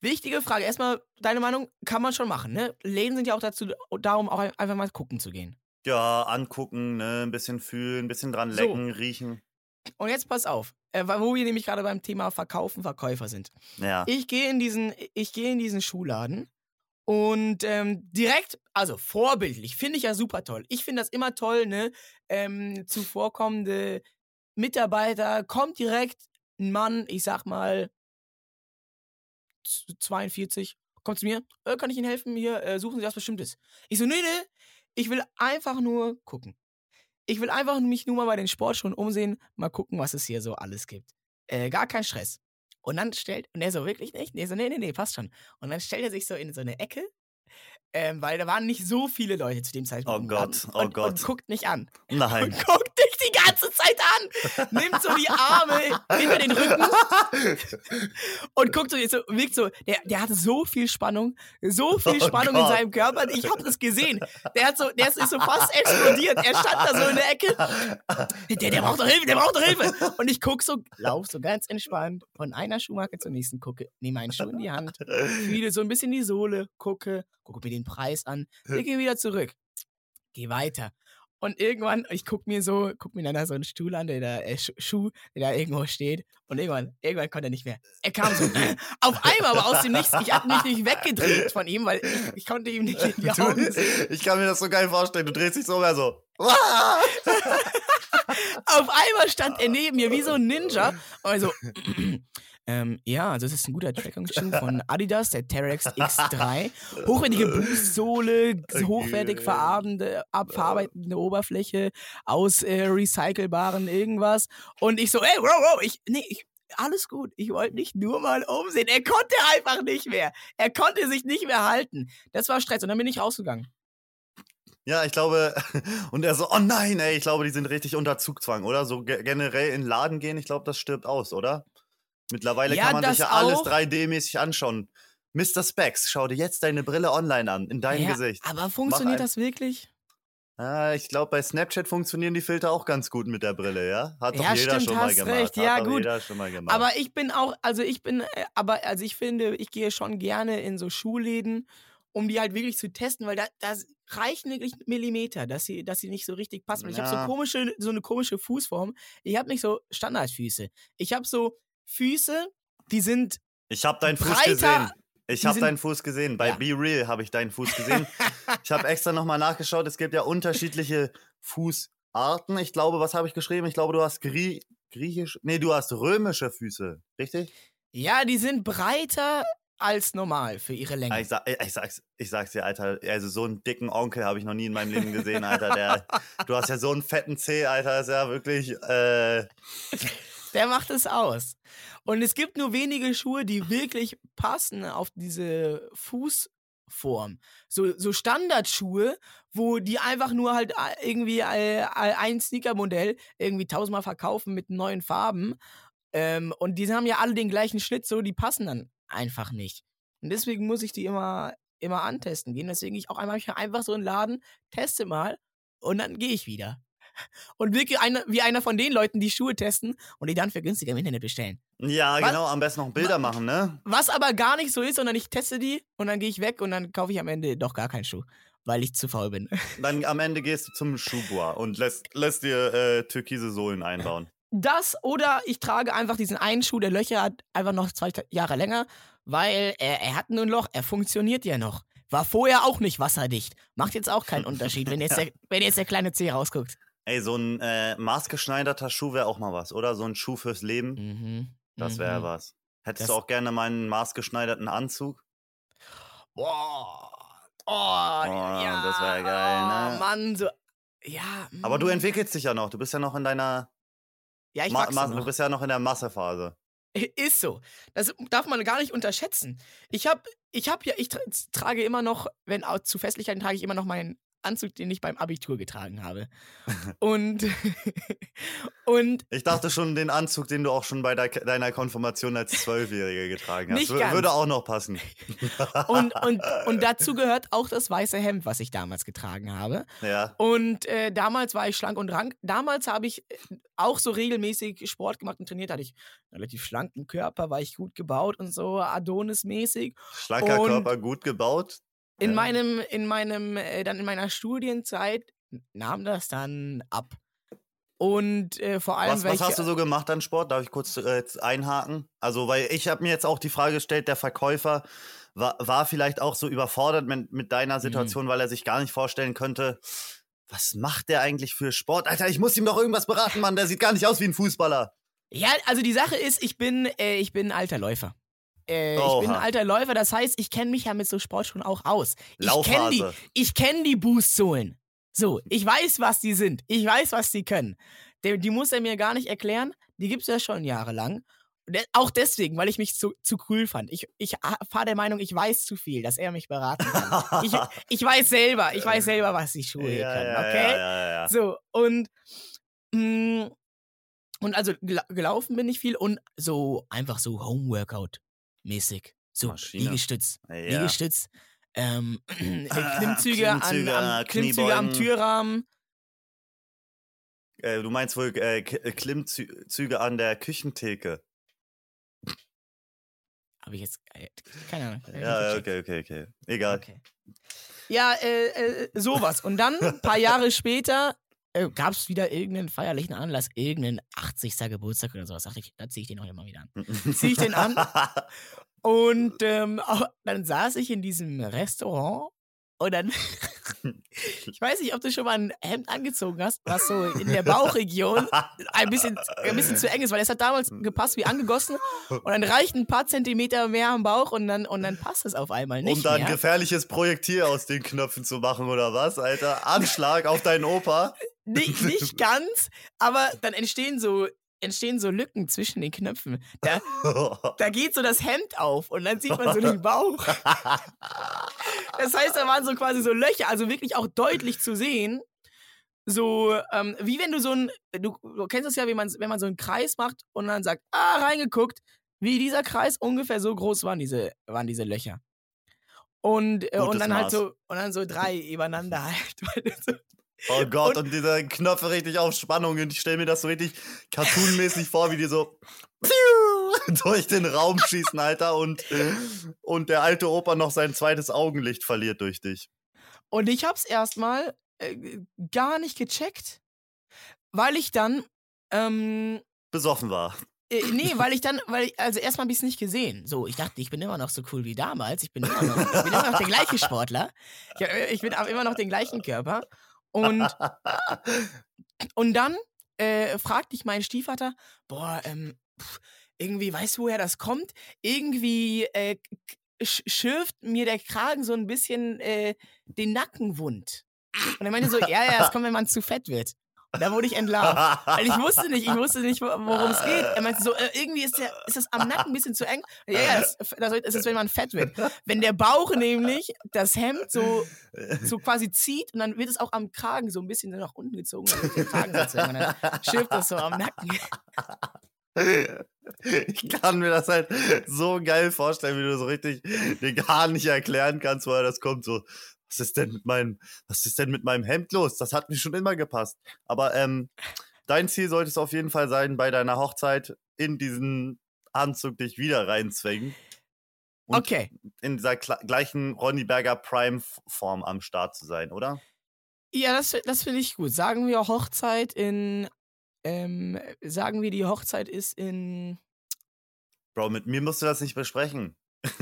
[SPEAKER 2] Wichtige Frage. Erstmal, deine Meinung kann man schon machen, ne? Läden sind ja auch dazu darum, auch einfach mal gucken zu gehen.
[SPEAKER 1] Ja, angucken, ne? ein bisschen fühlen, ein bisschen dran
[SPEAKER 2] So.
[SPEAKER 1] lecken, riechen.
[SPEAKER 2] Und jetzt pass auf, äh, wo wir nämlich gerade beim Thema Verkaufen, Verkäufer sind.
[SPEAKER 1] Ja.
[SPEAKER 2] Ich gehe in diesen, ich gehe in diesen Schuhladen und ähm, direkt, also vorbildlich, finde ich ja super toll. Ich finde das immer toll, ne? Ähm, zuvorkommende Mitarbeiter, kommt direkt ein Mann, ich sag mal 42, kommt zu mir, äh, kann ich Ihnen helfen? Hier, äh, suchen Sie was Bestimmtes. Ich so, nee, nee, ich will einfach nur gucken. Ich will einfach mich nur mal bei den Sportschuhen umsehen, mal gucken, was es hier so alles gibt. Äh, gar kein Stress. Und dann stellt, und er so, wirklich nicht? Nee, so, nee, nee, nee, passt schon. Und dann stellt er sich so in so eine Ecke, ähm, weil da waren nicht so viele Leute zu dem Zeitpunkt.
[SPEAKER 1] Oh Gott, oh
[SPEAKER 2] und,
[SPEAKER 1] Gott.
[SPEAKER 2] Und guckt mich an.
[SPEAKER 1] Nein.
[SPEAKER 2] Und guckt die ganze Zeit an. Nimmt so die Arme hinter den Rücken und guckt so, so wirkt so, der, der hatte so viel Spannung, so viel
[SPEAKER 1] Oh
[SPEAKER 2] Spannung in
[SPEAKER 1] Gott.
[SPEAKER 2] seinem Körper. Ich habe das gesehen. Der hat so, der ist so fast explodiert. Er stand da so in der Ecke. Der, der braucht doch Hilfe, der braucht doch Hilfe. Und ich guck so, lauf so ganz entspannt von einer Schuhmarke zur nächsten, gucke, nehme einen Schuh in die Hand, fühle so ein bisschen die Sohle, gucke, gucke mir den Preis an, blicke wieder zurück, geh weiter. Und irgendwann, ich guck mir so, guck mir dann da so einen Stuhl an, der da, äh, Schuh- der da irgendwo steht. Und irgendwann, irgendwann konnte er nicht mehr. Er kam so auf einmal, aber aus dem Nichts. Ich hab mich nicht weggedreht von ihm, weil ich, ich konnte ihm nicht in die Augen
[SPEAKER 1] ich kann mir das so geil vorstellen. Du drehst dich so mehr so.
[SPEAKER 2] Auf einmal stand er neben mir wie so ein Ninja. Und so, ähm, ja, also das ist ein guter Tracking-Schuh von Adidas, der Terex X3. Hochwertige Boostsohle, hochwertig verarbeitende, Oberfläche aus äh, recycelbaren irgendwas. Und ich so, ey, wow, wow, ich, nee, ich, alles gut. Ich wollte mich nur mal umsehen. Er konnte einfach nicht mehr. Er konnte sich nicht mehr halten. Das war Stress. Und dann bin ich rausgegangen.
[SPEAKER 1] Ja, ich glaube, und er so, oh nein, ey, ich glaube, die sind richtig unter Zugzwang, oder? So ge generell in den Laden gehen, ich glaube, das stirbt aus, oder? Mittlerweile
[SPEAKER 2] Ja,
[SPEAKER 1] kann man sich
[SPEAKER 2] das
[SPEAKER 1] ja alles
[SPEAKER 2] auch.
[SPEAKER 1] 3D-mäßig anschauen. Mr. Specs, schau dir jetzt deine Brille online an, in dein
[SPEAKER 2] ja,
[SPEAKER 1] Gesicht.
[SPEAKER 2] Aber funktioniert das wirklich?
[SPEAKER 1] Ah, ich glaube, bei Snapchat funktionieren die Filter auch ganz gut mit der Brille, ja? Hat doch
[SPEAKER 2] Ja,
[SPEAKER 1] jeder
[SPEAKER 2] stimmt,
[SPEAKER 1] schon mal gemacht.
[SPEAKER 2] recht,
[SPEAKER 1] Hat
[SPEAKER 2] ja,
[SPEAKER 1] doch
[SPEAKER 2] gut.
[SPEAKER 1] jeder schon mal gemacht.
[SPEAKER 2] Aber ich bin auch, also ich bin, äh, aber also ich finde, ich gehe schon gerne in so Schuhläden, um die halt wirklich zu testen, weil da, da reichen wirklich Millimeter, dass sie, dass sie nicht so richtig passen. Weil Ich habe
[SPEAKER 1] Ja.
[SPEAKER 2] so komische, so eine komische Fußform. Ich habe nicht so Standardfüße. Ich habe so Füße, die sind
[SPEAKER 1] Ich habe deinen Fuß gesehen. Ich habe deinen Fuß gesehen. Bei
[SPEAKER 2] Ja.
[SPEAKER 1] Be Real habe ich deinen Fuß gesehen. ich habe extra nochmal nachgeschaut. Es gibt ja unterschiedliche Fußarten. Ich glaube, was habe ich geschrieben? Ich glaube, du hast Grie griechisch. Nee, du hast römische Füße. Richtig?
[SPEAKER 2] ja, die sind breiter als normal für ihre
[SPEAKER 1] Ah,
[SPEAKER 2] Länge.
[SPEAKER 1] Ich, sag, ich, sag's, ich sag's dir, Alter. Also, so einen dicken Onkel habe ich noch nie in meinem Leben gesehen, Alter. Der, du hast ja so einen fetten Zeh, Alter. Ist ja wirklich. Äh,
[SPEAKER 2] Der macht es aus. Und es gibt nur wenige Schuhe, die wirklich passen auf diese Fußform. So, so Standardschuhe, wo die einfach nur halt äh, irgendwie äh, ein Sneaker-Modell irgendwie tausendmal verkaufen mit neuen Farben. Ähm, und die haben ja alle den gleichen Schnitt, so die passen dann einfach nicht. Und deswegen muss ich die immer, immer antesten gehen. Deswegen ich auch einmal einfach so einen Laden, teste mal und dann gehe ich wieder. Und wirke eine, wie einer von den Leuten, die Schuhe testen und die dann für günstiger im Internet bestellen.
[SPEAKER 1] Ja,
[SPEAKER 2] Was-
[SPEAKER 1] genau, am besten noch Bilder machen, ne?
[SPEAKER 2] Was aber gar nicht so ist, sondern ich teste die und dann gehe ich weg und dann kaufe ich am Ende doch gar keinen Schuh, weil ich zu faul bin.
[SPEAKER 1] Dann am Ende gehst du zum Schuhbois und lässt, lässt dir äh, türkise Sohlen einbauen.
[SPEAKER 2] Das oder ich trage einfach diesen einen Schuh, der Löcher hat, einfach noch zwei Jahre länger, weil er, er hat nur ein Loch, er funktioniert ja noch. War vorher auch nicht wasserdicht. Macht jetzt auch keinen Unterschied, wenn jetzt der, wenn jetzt der kleine Zeh rausguckt.
[SPEAKER 1] Ey, so ein äh, maßgeschneiderter Schuh wäre auch mal was, oder? So ein Schuh fürs Leben,
[SPEAKER 2] Mhm.
[SPEAKER 1] das wäre
[SPEAKER 2] mhm.
[SPEAKER 1] was. Hättest
[SPEAKER 2] Das-
[SPEAKER 1] du auch gerne meinen maßgeschneiderten Anzug?
[SPEAKER 2] Boah. Oh, ja.
[SPEAKER 1] das wär geil, ne?
[SPEAKER 2] Oh, Mann, so. Ja.
[SPEAKER 1] Aber du
[SPEAKER 2] mm.
[SPEAKER 1] entwickelst dich ja noch. Du bist ja noch in deiner.
[SPEAKER 2] Ja, ich
[SPEAKER 1] Ma Ma
[SPEAKER 2] noch.
[SPEAKER 1] Du bist ja noch in der Massephase.
[SPEAKER 2] Ist so. Das darf man gar nicht unterschätzen. Ich habe ich hab ja, ich tra trage immer noch, wenn auch zu Festlichkeiten trage ich immer noch meinen Anzug, den ich beim Abitur getragen habe. und, und
[SPEAKER 1] Ich dachte schon, den Anzug, den du auch schon bei deiner Konfirmation als Zwölfjährige getragen hast. Würde auch noch passen.
[SPEAKER 2] Und, und, und dazu gehört auch das weiße Hemd, was ich damals getragen habe.
[SPEAKER 1] Ja.
[SPEAKER 2] Und äh, damals war ich schlank und rank. Damals habe ich äh, auch so regelmäßig Sport gemacht und trainiert. Hatte ich einen relativ schlanken Körper, war ich gut gebaut und so, Adonis-mäßig.
[SPEAKER 1] Schlanker
[SPEAKER 2] Und-
[SPEAKER 1] Körper, gut gebaut.
[SPEAKER 2] In meinem, in meinem, äh, dann in meiner Studienzeit nahm das dann ab. Und äh, vor allem,
[SPEAKER 1] Was, was hast du so gemacht an Sport? Darf ich kurz äh, einhaken? Also, weil ich habe mir jetzt auch die Frage gestellt, der Verkäufer war, war vielleicht auch so überfordert mit, mit
[SPEAKER 2] Mhm.
[SPEAKER 1] deiner Situation, weil er sich gar nicht vorstellen könnte, was macht der eigentlich für Sport? Alter, ich muss ihm doch irgendwas beraten, Mann. Der sieht gar nicht aus wie ein Fußballer.
[SPEAKER 2] Ja, also die Sache ist, ich bin, äh, ich bin ein alter Läufer. Äh, ich bin ein alter Läufer, das heißt, ich kenne mich ja mit so Sportschuhen auch aus. Ich kenne die, ich kenn die Boostsohlen. So, ich weiß, was die sind. Ich weiß, was die können. Die, die muss er mir gar nicht erklären. Die gibt es ja schon jahrelang. Auch deswegen, weil ich mich zu, zu cool fand. Ich, ich fahre der Meinung, ich weiß zu viel, dass er mich beraten kann. ich, ich weiß selber, ich weiß selber, was die Schuhe
[SPEAKER 1] ja,
[SPEAKER 2] können, okay?
[SPEAKER 1] Ja, ja.
[SPEAKER 2] So, und, mh, und also gela gelaufen bin ich viel und so einfach so Homeworkout-mäßig. So
[SPEAKER 1] Maschine.
[SPEAKER 2] Liegestütz.
[SPEAKER 1] Ja.
[SPEAKER 2] Liegestütz. Ähm,
[SPEAKER 1] Ah,
[SPEAKER 2] Klimmzüge, an, am, Klimmzüge am. Türrahmen.
[SPEAKER 1] Äh, du meinst wohl äh, äh, Klimmzüge an der Küchentheke.
[SPEAKER 2] Habe ich jetzt. Keine Ahnung.
[SPEAKER 1] Ja, okay, okay, okay. Egal.
[SPEAKER 2] Okay. Ja, äh, äh, sowas. Und dann, ein paar Jahre später, äh, gab es wieder irgendeinen feierlichen Anlass, irgendeinen 80. Geburtstag oder sowas. Dachte ich, da ziehe ich den heute mal wieder an. Zieh ich den an? Und ähm, au- dann saß ich in diesem Restaurant und dann, ich weiß nicht, ob du schon mal ein Hemd angezogen hast, was so in der Bauchregion ein bisschen, ein bisschen zu eng ist, weil es hat damals gepasst wie angegossen und dann reicht ein paar Zentimeter mehr am Bauch und dann, und dann passt es auf einmal nicht
[SPEAKER 1] um da ein gefährliches Projektil aus den Knöpfen zu machen, oder was, Alter? Anschlag auf deinen Opa.
[SPEAKER 2] Nicht, nicht ganz, aber dann entstehen so, entstehen so Lücken zwischen den Knöpfen. Da, da geht so das Hemd auf und dann sieht man so den Bauch. Das heißt, da waren so quasi so Löcher, also wirklich auch deutlich zu sehen. So, ähm, wie wenn du so ein, du, du kennst es ja, wie man, wenn man so einen Kreis macht und dann sagt, ah, reingeguckt, wie dieser Kreis ungefähr so groß waren diese, waren diese Löcher. Und, äh, und dann halt
[SPEAKER 1] Maß.
[SPEAKER 2] so, und dann so drei übereinander halt.
[SPEAKER 1] Oh Gott,
[SPEAKER 2] Und-
[SPEAKER 1] und, diese Knöpfe richtig auf Spannung. Und ich stelle mir das so richtig cartoonmäßig vor, wie die so durch den Raum schießen, Alter. Und, und der alte Opa noch sein zweites Augenlicht verliert durch dich.
[SPEAKER 2] Und ich hab's erstmal äh, gar nicht gecheckt, weil ich dann, ähm,
[SPEAKER 1] Besoffen war.
[SPEAKER 2] äh, nee, weil ich dann, weil ich, also erstmal hab ich's nicht gesehen. So, ich dachte, ich bin immer noch so cool wie damals. Ich bin immer noch, ich bin immer noch der gleiche Sportler. Ich, hab- ich bin immer noch den gleichen Körper. Und, und dann äh, fragte ich meinen Stiefvater, boah, ähm, pff, irgendwie, weißt du, woher das kommt? Irgendwie äh, schürft mir der Kragen so ein bisschen äh, den Nacken wund. Und er meinte so, ja, ja, das kommt, wenn man zu fett wird. Da wurde ich entlarvt. Weil ich wusste nicht, ich wusste nicht, wo- worum es geht. Er meinte so, äh, irgendwie ist, der, ist das am Nacken ein bisschen zu eng. Ja, ja, das, das ist es, wenn man fett wird. Wenn der Bauch nämlich das Hemd so, so quasi zieht und dann wird es auch am Kragen so ein bisschen nach unten gezogen. Der Kragen und dann schürft das so am Nacken.
[SPEAKER 1] Ich kann mir das halt so geil vorstellen, wie du so richtig dir gar nicht erklären kannst, woher das kommt. So, was ist denn mit meinem, was ist denn mit meinem Hemd los? Das hat mir schon immer gepasst. Aber ähm, dein Ziel sollte es auf jeden Fall sein, bei deiner Hochzeit in diesen Anzug dich wieder reinzwängen. Und
[SPEAKER 2] Okay.
[SPEAKER 1] in dieser gleichen Ronny Berger Prime-Form am Start zu sein, oder?
[SPEAKER 2] Ja, das, das finde ich gut. Sagen wir Hochzeit in. Ähm, sagen wir, die Hochzeit ist in,
[SPEAKER 1] Bro, mit mir musst du das nicht besprechen.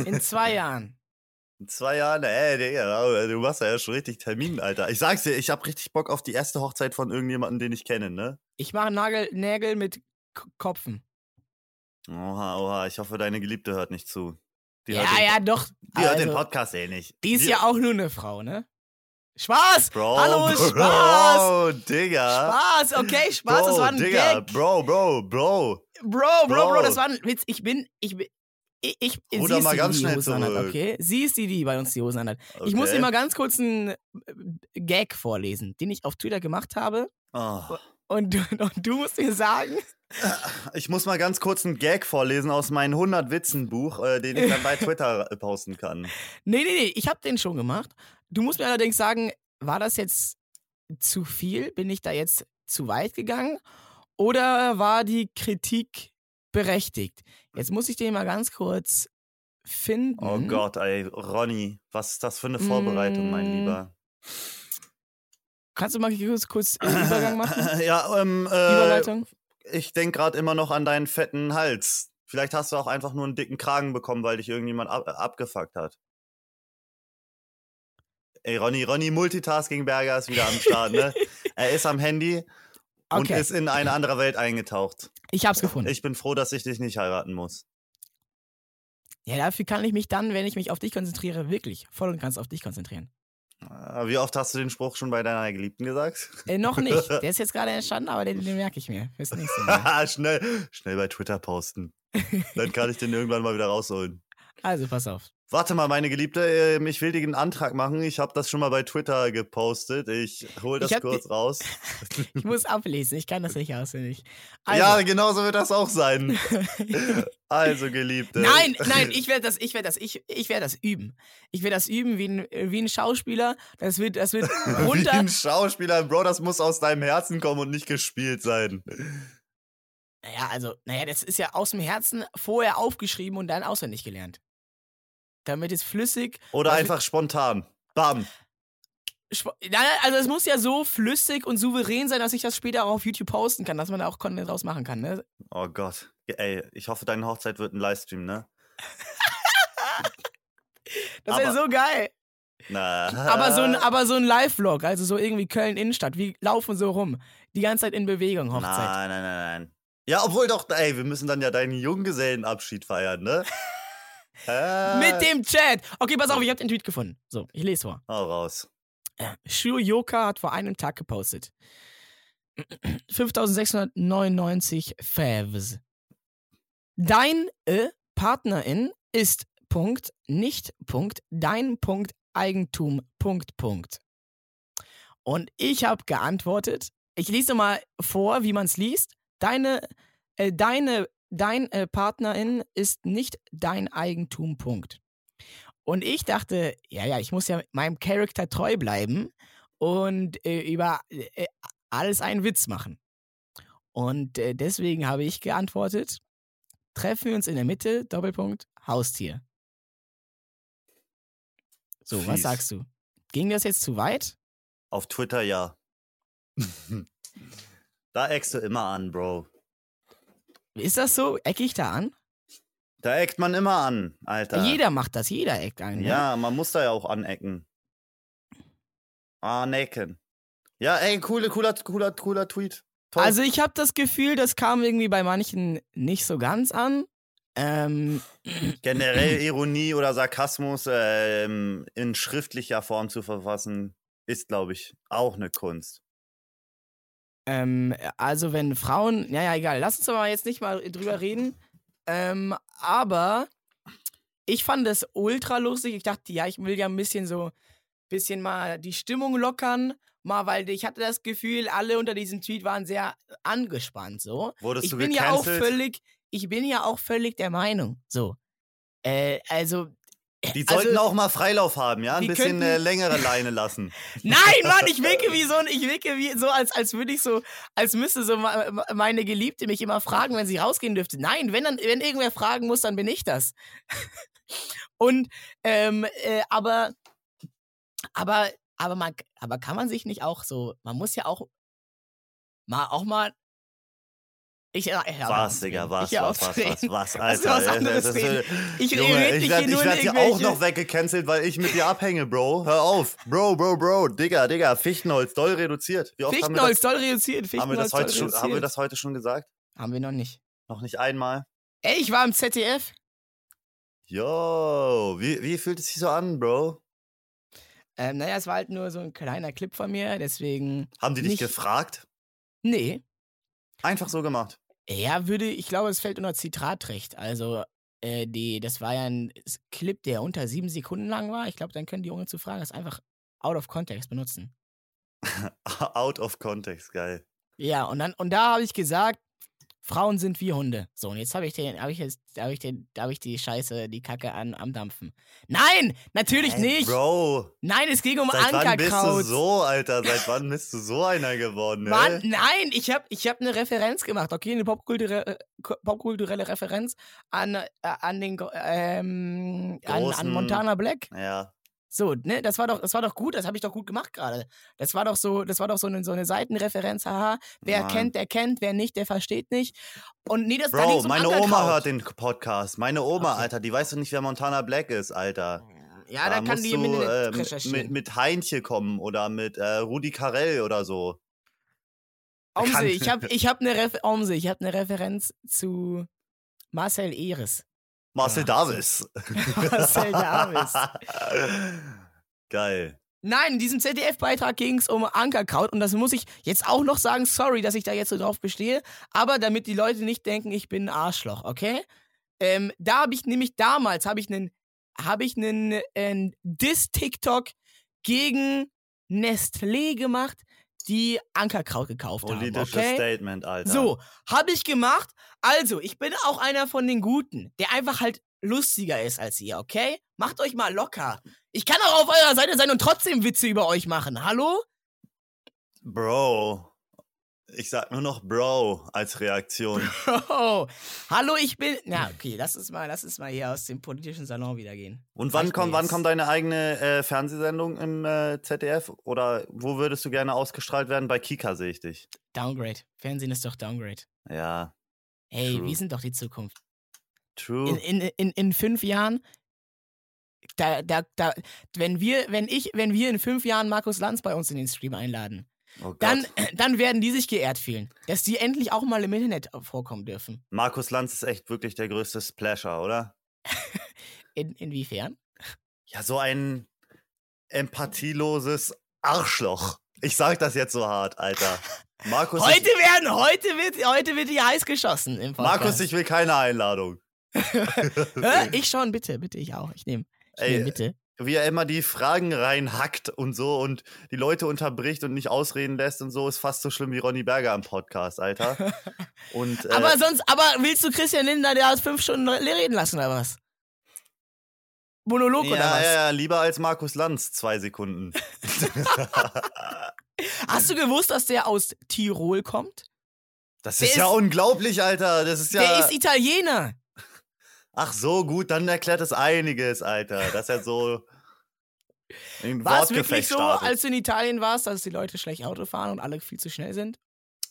[SPEAKER 2] in zwei Jahren.
[SPEAKER 1] In zwei Jahren, ey, Digga, du machst ja schon richtig Termin, Alter. Ich sag's dir, ich hab richtig Bock auf die erste Hochzeit von irgendjemandem, den ich kenne, ne?
[SPEAKER 2] Ich mache Nagel, Nägel mit K Kopfen.
[SPEAKER 1] Oha, oha, ich hoffe, deine Geliebte hört nicht zu. Die
[SPEAKER 2] ja,
[SPEAKER 1] den,
[SPEAKER 2] ja, doch.
[SPEAKER 1] Die hört den
[SPEAKER 2] Also,
[SPEAKER 1] Podcast eh nicht.
[SPEAKER 2] Die ist
[SPEAKER 1] Die-
[SPEAKER 2] ja auch nur eine Frau, ne? Spaß!
[SPEAKER 1] Bro,
[SPEAKER 2] Hallo,
[SPEAKER 1] Bro,
[SPEAKER 2] Spaß!
[SPEAKER 1] Digga.
[SPEAKER 2] Spaß, okay, Spaß,
[SPEAKER 1] Bro,
[SPEAKER 2] das war ein
[SPEAKER 1] Digga,
[SPEAKER 2] Gag.
[SPEAKER 1] Bro, Bro, Bro.
[SPEAKER 2] Bro, Bro, Bro,
[SPEAKER 1] Bro.
[SPEAKER 2] das war ein Witz. Ich bin, ich bin, ich, ich ist
[SPEAKER 1] mal
[SPEAKER 2] die,
[SPEAKER 1] ganz
[SPEAKER 2] die
[SPEAKER 1] schnell
[SPEAKER 2] Hosen anhat, okay? Sie ist die, die bei uns die Hosen anhat. Ich muss
[SPEAKER 1] Okay.
[SPEAKER 2] dir mal ganz kurz einen äh, Gag vorlesen, den ich auf Twitter gemacht habe.
[SPEAKER 1] Oh.
[SPEAKER 2] Und du, und du musst mir sagen,
[SPEAKER 1] Ich muss mal ganz kurz einen Gag vorlesen aus meinem 100 Witzen Buch, äh, den ich dann bei Twitter äh, posten kann.
[SPEAKER 2] nee, nee, nee, ich habe den schon gemacht. Du musst mir allerdings sagen, war das jetzt zu viel? Bin ich da jetzt zu weit gegangen? Oder war die Kritik berechtigt? Jetzt muss ich den mal ganz kurz finden.
[SPEAKER 1] Oh Gott, ey, Ronny, was ist das für eine Vorbereitung, mein
[SPEAKER 2] Mm.
[SPEAKER 1] Lieber?
[SPEAKER 2] Kannst du mal kurz, kurz Übergang machen?
[SPEAKER 1] ja, ähm, äh,
[SPEAKER 2] Überleitung?
[SPEAKER 1] ich denke gerade immer noch an deinen fetten Hals. Vielleicht hast du auch einfach nur einen dicken Kragen bekommen, weil dich irgendjemand ab abgefuckt hat. Ey, Ronny, Ronny Multitasking Berger ist wieder am Start, ne? er ist am Handy und
[SPEAKER 2] Okay.
[SPEAKER 1] ist in eine andere Welt eingetaucht.
[SPEAKER 2] Ich hab's gefunden.
[SPEAKER 1] Ich bin froh, dass ich dich nicht heiraten muss.
[SPEAKER 2] ja, dafür kann ich mich dann, wenn ich mich auf dich konzentriere, wirklich voll und ganz auf dich konzentrieren.
[SPEAKER 1] Äh, Wie oft hast du den Spruch schon bei deiner Geliebten gesagt?
[SPEAKER 2] Äh, noch nicht. Der ist jetzt gerade entstanden, aber den, den merke ich mir fürs nächste Mal.
[SPEAKER 1] schnell, schnell bei Twitter posten. Dann kann ich den irgendwann mal wieder rausholen.
[SPEAKER 2] Also, pass auf.
[SPEAKER 1] Warte mal, meine Geliebte, ähm, ich will dir einen Antrag machen. Ich habe das schon mal bei Twitter gepostet. Ich hole das
[SPEAKER 2] Ich
[SPEAKER 1] kurz raus.
[SPEAKER 2] Ich muss ablesen, ich kann das nicht auswendig. Also,
[SPEAKER 1] ja, genau so wird das auch sein. Also, Geliebte.
[SPEAKER 2] Nein, nein, ich werde das, ich werde das, ich, ich werde das üben. Ich werde das üben wie ein, wie ein Schauspieler. Das wird, das wird
[SPEAKER 1] Wie
[SPEAKER 2] runter.
[SPEAKER 1] ein Schauspieler, Bro, das muss aus deinem Herzen kommen und nicht gespielt sein.
[SPEAKER 2] Naja, also, naja, das ist ja aus dem Herzen vorher aufgeschrieben und dann auswendig gelernt. Damit es flüssig.
[SPEAKER 1] Oder
[SPEAKER 2] Was-
[SPEAKER 1] einfach spontan. Bam.
[SPEAKER 2] Sp- Nein, nein, also es muss ja so flüssig und souverän sein, dass ich das später auch auf YouTube posten kann, dass man da auch Content draus machen kann, ne?
[SPEAKER 1] Oh Gott. Ey, ich hoffe, deine Hochzeit wird ein Livestream, ne?
[SPEAKER 2] Das wäre so geil.
[SPEAKER 1] Na.
[SPEAKER 2] Aber so ein, aber so ein Live-Vlog, also so irgendwie Köln-Innenstadt, wir laufen so rum. Die ganze Zeit in Bewegung, Hochzeit.
[SPEAKER 1] Nein, nein, nein, nein. Ja, obwohl doch, ey, wir müssen dann ja deinen Junggesellenabschied feiern, ne? Äh,
[SPEAKER 2] Mit dem Chat. Okay, pass auf, ich habe den Tweet gefunden. So, ich lese vor.
[SPEAKER 1] Hau raus.
[SPEAKER 2] Shu Yoka hat vor einem Tag gepostet. 5699 Favs. Dein äh, Partnerin ist Punkt, nicht Punkt, dein Punkt, Eigentum, Punkt, Punkt. Und ich habe geantwortet, ich lese mal vor, wie man es liest. Deine, äh, deine, dein äh, Partnerin ist nicht dein Eigentum, Punkt. Und ich dachte, ja, ja, ich muss ja meinem Charakter treu bleiben und äh, über äh, alles einen Witz machen. Und äh, deswegen habe ich geantwortet, treffen wir uns in der Mitte, Doppelpunkt, Haustier. So, was
[SPEAKER 1] Fies.
[SPEAKER 2] sagst du? Ging das jetzt zu weit?
[SPEAKER 1] Auf Twitter ja. da eckst du immer an, Bro.
[SPEAKER 2] Ist das so? Ecke ich da an?
[SPEAKER 1] Da eckt man immer an, Alter.
[SPEAKER 2] Jeder macht das, jeder eckt an. ne?
[SPEAKER 1] Ja, man muss da ja auch anecken. Anecken. Ja, ey, coole, cooler, cooler, cooler Tweet. Toll.
[SPEAKER 2] Also ich habe das Gefühl, das kam irgendwie bei manchen nicht so ganz an. Ähm,
[SPEAKER 1] Generell Ironie oder Sarkasmus ähm, in schriftlicher Form zu verfassen, ist, glaube ich, auch eine Kunst.
[SPEAKER 2] Ähm, also wenn Frauen, ja, ja, egal, lass uns aber jetzt nicht mal drüber reden. Ähm, aber ich fand es ultra lustig. Ich dachte, ja, ich will ja ein bisschen so, bisschen mal die Stimmung lockern. Mal, weil ich hatte das Gefühl, alle unter diesem Tweet waren sehr angespannt, so.
[SPEAKER 1] Wurdest
[SPEAKER 2] ich
[SPEAKER 1] du
[SPEAKER 2] bin ja auch
[SPEAKER 1] gecancelt?
[SPEAKER 2] völlig, ich bin ja auch völlig der Meinung, so. Äh, also,
[SPEAKER 1] Die
[SPEAKER 2] Also-
[SPEAKER 1] sollten auch mal Freilauf haben, ja? Ein bisschen
[SPEAKER 2] könnten-
[SPEAKER 1] äh, längere Leine lassen.
[SPEAKER 2] Nein, Mann, ich wirke wie so ich wirke wie so, als, als würde ich so, als müsste so meine Geliebte mich immer fragen, wenn sie rausgehen dürfte. Nein, wenn dann, wenn irgendwer fragen muss, dann bin ich das. Und, ähm, äh, aber, aber, aber man, aber kann man sich nicht auch so, man muss ja auch mal, auch mal, ich, ja,
[SPEAKER 1] Was, Digga, was, was, was, was, was, Alter.
[SPEAKER 2] was anderes
[SPEAKER 1] Das
[SPEAKER 2] reden.
[SPEAKER 1] äh,
[SPEAKER 2] Ich
[SPEAKER 1] Junge, ich werde
[SPEAKER 2] hier
[SPEAKER 1] werd hier auch noch weggecancelt, weil ich mit dir abhänge, Bro. Hör auf. Bro, Bro, Bro. Digga, Digga, Fichtenholz, doll reduziert. Wie oft haben wir
[SPEAKER 2] Fichtenholz
[SPEAKER 1] das,
[SPEAKER 2] soll reduziert,
[SPEAKER 1] haben wir
[SPEAKER 2] Fichtenholz
[SPEAKER 1] das, heute schon, haben wir das heute schon gesagt?
[SPEAKER 2] Haben wir noch nicht.
[SPEAKER 1] Noch nicht einmal?
[SPEAKER 2] Ey, ich war im ZDF.
[SPEAKER 1] Yo, wie, wie fühlt es sich so an, Bro?
[SPEAKER 2] Ähm, naja, es war halt nur so ein kleiner Clip von mir, deswegen.
[SPEAKER 1] Haben die dich
[SPEAKER 2] Nicht-
[SPEAKER 1] gefragt?
[SPEAKER 2] Nee.
[SPEAKER 1] Einfach so gemacht.
[SPEAKER 2] Ja, würde, ich glaube, es fällt unter Zitratrecht. Also, äh, die, das war ja ein Clip, der unter sieben Sekunden lang war. Ich glaube, dann können die ohne zu fragen das einfach out of context benutzen.
[SPEAKER 1] Out of context, geil.
[SPEAKER 2] Ja, und dann, und da habe ich gesagt, Frauen sind wie Hunde. So, und jetzt habe ich den, habe ich jetzt, habe ich den, habe ich die Scheiße, die Kacke an, am Dampfen. Nein, natürlich
[SPEAKER 1] Hey,
[SPEAKER 2] nicht.
[SPEAKER 1] Bro,
[SPEAKER 2] Nein, es ging um
[SPEAKER 1] seit wann bist du
[SPEAKER 2] Ankerkraut.
[SPEAKER 1] so, Alter? Seit wann bist du so einer geworden,
[SPEAKER 2] Mann,
[SPEAKER 1] ey?
[SPEAKER 2] nein, ich habe ich hab eine Referenz gemacht, okay, eine popkulturelle, popkulturelle Referenz an, äh, an den ähm, an, an Montana Black.
[SPEAKER 1] Ja.
[SPEAKER 2] So, ne, das war doch, das war doch gut, das habe ich doch gut gemacht gerade. Das war doch so, das war doch so eine, so eine Seitenreferenz, haha. Wer
[SPEAKER 1] Mann.
[SPEAKER 2] kennt, der kennt, wer nicht, der versteht nicht. Und nee, das da
[SPEAKER 1] Bro,
[SPEAKER 2] um
[SPEAKER 1] meine. Oma hört den Podcast. Meine Oma,
[SPEAKER 2] Okay.
[SPEAKER 1] Alter, die weiß doch nicht, wer Montana Black ist, Alter.
[SPEAKER 2] Ja, da, kann
[SPEAKER 1] musst
[SPEAKER 2] die
[SPEAKER 1] du
[SPEAKER 2] Internet
[SPEAKER 1] äh, mit, mit, mit Heinche kommen oder mit äh, Rudi Carell oder so.
[SPEAKER 2] Omse, ich habe ich hab eine Refer Omse, ich hab eine Referenz zu Marcel Eres.
[SPEAKER 1] Marcel
[SPEAKER 2] Ja,
[SPEAKER 1] Davis.
[SPEAKER 2] Marcel Davis.
[SPEAKER 1] Geil.
[SPEAKER 2] Nein, in diesem ZDF-Beitrag ging es um Ankerkraut und das muss ich jetzt auch noch sagen. Sorry, dass ich da jetzt so drauf bestehe, aber damit die Leute nicht denken, ich bin ein Arschloch, okay? Ähm, da habe ich nämlich damals habe ich einen habe ich einen äh, Diss-TikTok gegen Nestlé gemacht, die Ankerkraut gekauft haben,
[SPEAKER 1] Politisches
[SPEAKER 2] okay?
[SPEAKER 1] Statement, Alter.
[SPEAKER 2] So, habe ich gemacht. Also, ich bin auch einer von den Guten, der einfach halt lustiger ist als ihr, okay? Macht euch mal locker. Ich kann auch auf eurer Seite sein und trotzdem Witze über euch machen. Hallo?
[SPEAKER 1] Bro. Ich sag nur noch Bro als Reaktion.
[SPEAKER 2] Oh, hallo, ich bin. Na, okay, lass uns mal, lass uns mal hier aus dem politischen Salon wieder gehen.
[SPEAKER 1] Und wann kommt, wann kommt deine eigene äh, Fernsehsendung im äh, ZDF? Oder wo würdest du gerne ausgestrahlt werden? Bei Kika sehe ich dich.
[SPEAKER 2] Downgrade. Fernsehen ist doch Downgrade.
[SPEAKER 1] Ja,
[SPEAKER 2] Hey,
[SPEAKER 1] True.
[SPEAKER 2] wir sind doch die Zukunft.
[SPEAKER 1] true.
[SPEAKER 2] In, in, in, in fünf Jahren. Da, da, da, wenn wir, wenn ich, wenn wir in fünf Jahren Markus Lanz bei uns in den Stream einladen,
[SPEAKER 1] oh
[SPEAKER 2] dann, dann werden die sich geehrt fühlen, dass die endlich auch mal im Internet vorkommen dürfen.
[SPEAKER 1] Markus Lanz ist echt wirklich der größte Splasher, oder?
[SPEAKER 2] In, inwiefern?
[SPEAKER 1] Ja, so ein empathieloses Arschloch. Ich sag das jetzt so hart, Alter. Markus,
[SPEAKER 2] Heute werden, heute wird, heute wird die heiß geschossen im Podcast.
[SPEAKER 1] Markus, ich will keine Einladung.
[SPEAKER 2] Ich schon, bitte, bitte, ich auch. Ich nehme. Ich nehm, bitte.
[SPEAKER 1] Wie er immer die Fragen reinhackt und so und die Leute unterbricht und nicht ausreden lässt und so, ist fast so schlimm wie Ronny Berger am Podcast, Alter. Und, äh,
[SPEAKER 2] aber sonst, aber willst du Christian Lindner, der aus fünf Stunden reden lassen oder was? Monolog
[SPEAKER 1] ja,
[SPEAKER 2] oder was?
[SPEAKER 1] ja, ja, lieber als Markus Lanz, zwei Sekunden.
[SPEAKER 2] Hast du gewusst, dass der aus Tirol kommt?
[SPEAKER 1] Das
[SPEAKER 2] Der
[SPEAKER 1] ist ja
[SPEAKER 2] ist-
[SPEAKER 1] unglaublich, Alter. Das ist ja.
[SPEAKER 2] Der ist Italiener.
[SPEAKER 1] Ach so, gut, dann erklärt es einiges, Alter. Dass er so
[SPEAKER 2] War es wirklich so,
[SPEAKER 1] startet.
[SPEAKER 2] als du in Italien warst, dass die Leute schlecht Auto fahren und alle viel zu schnell sind?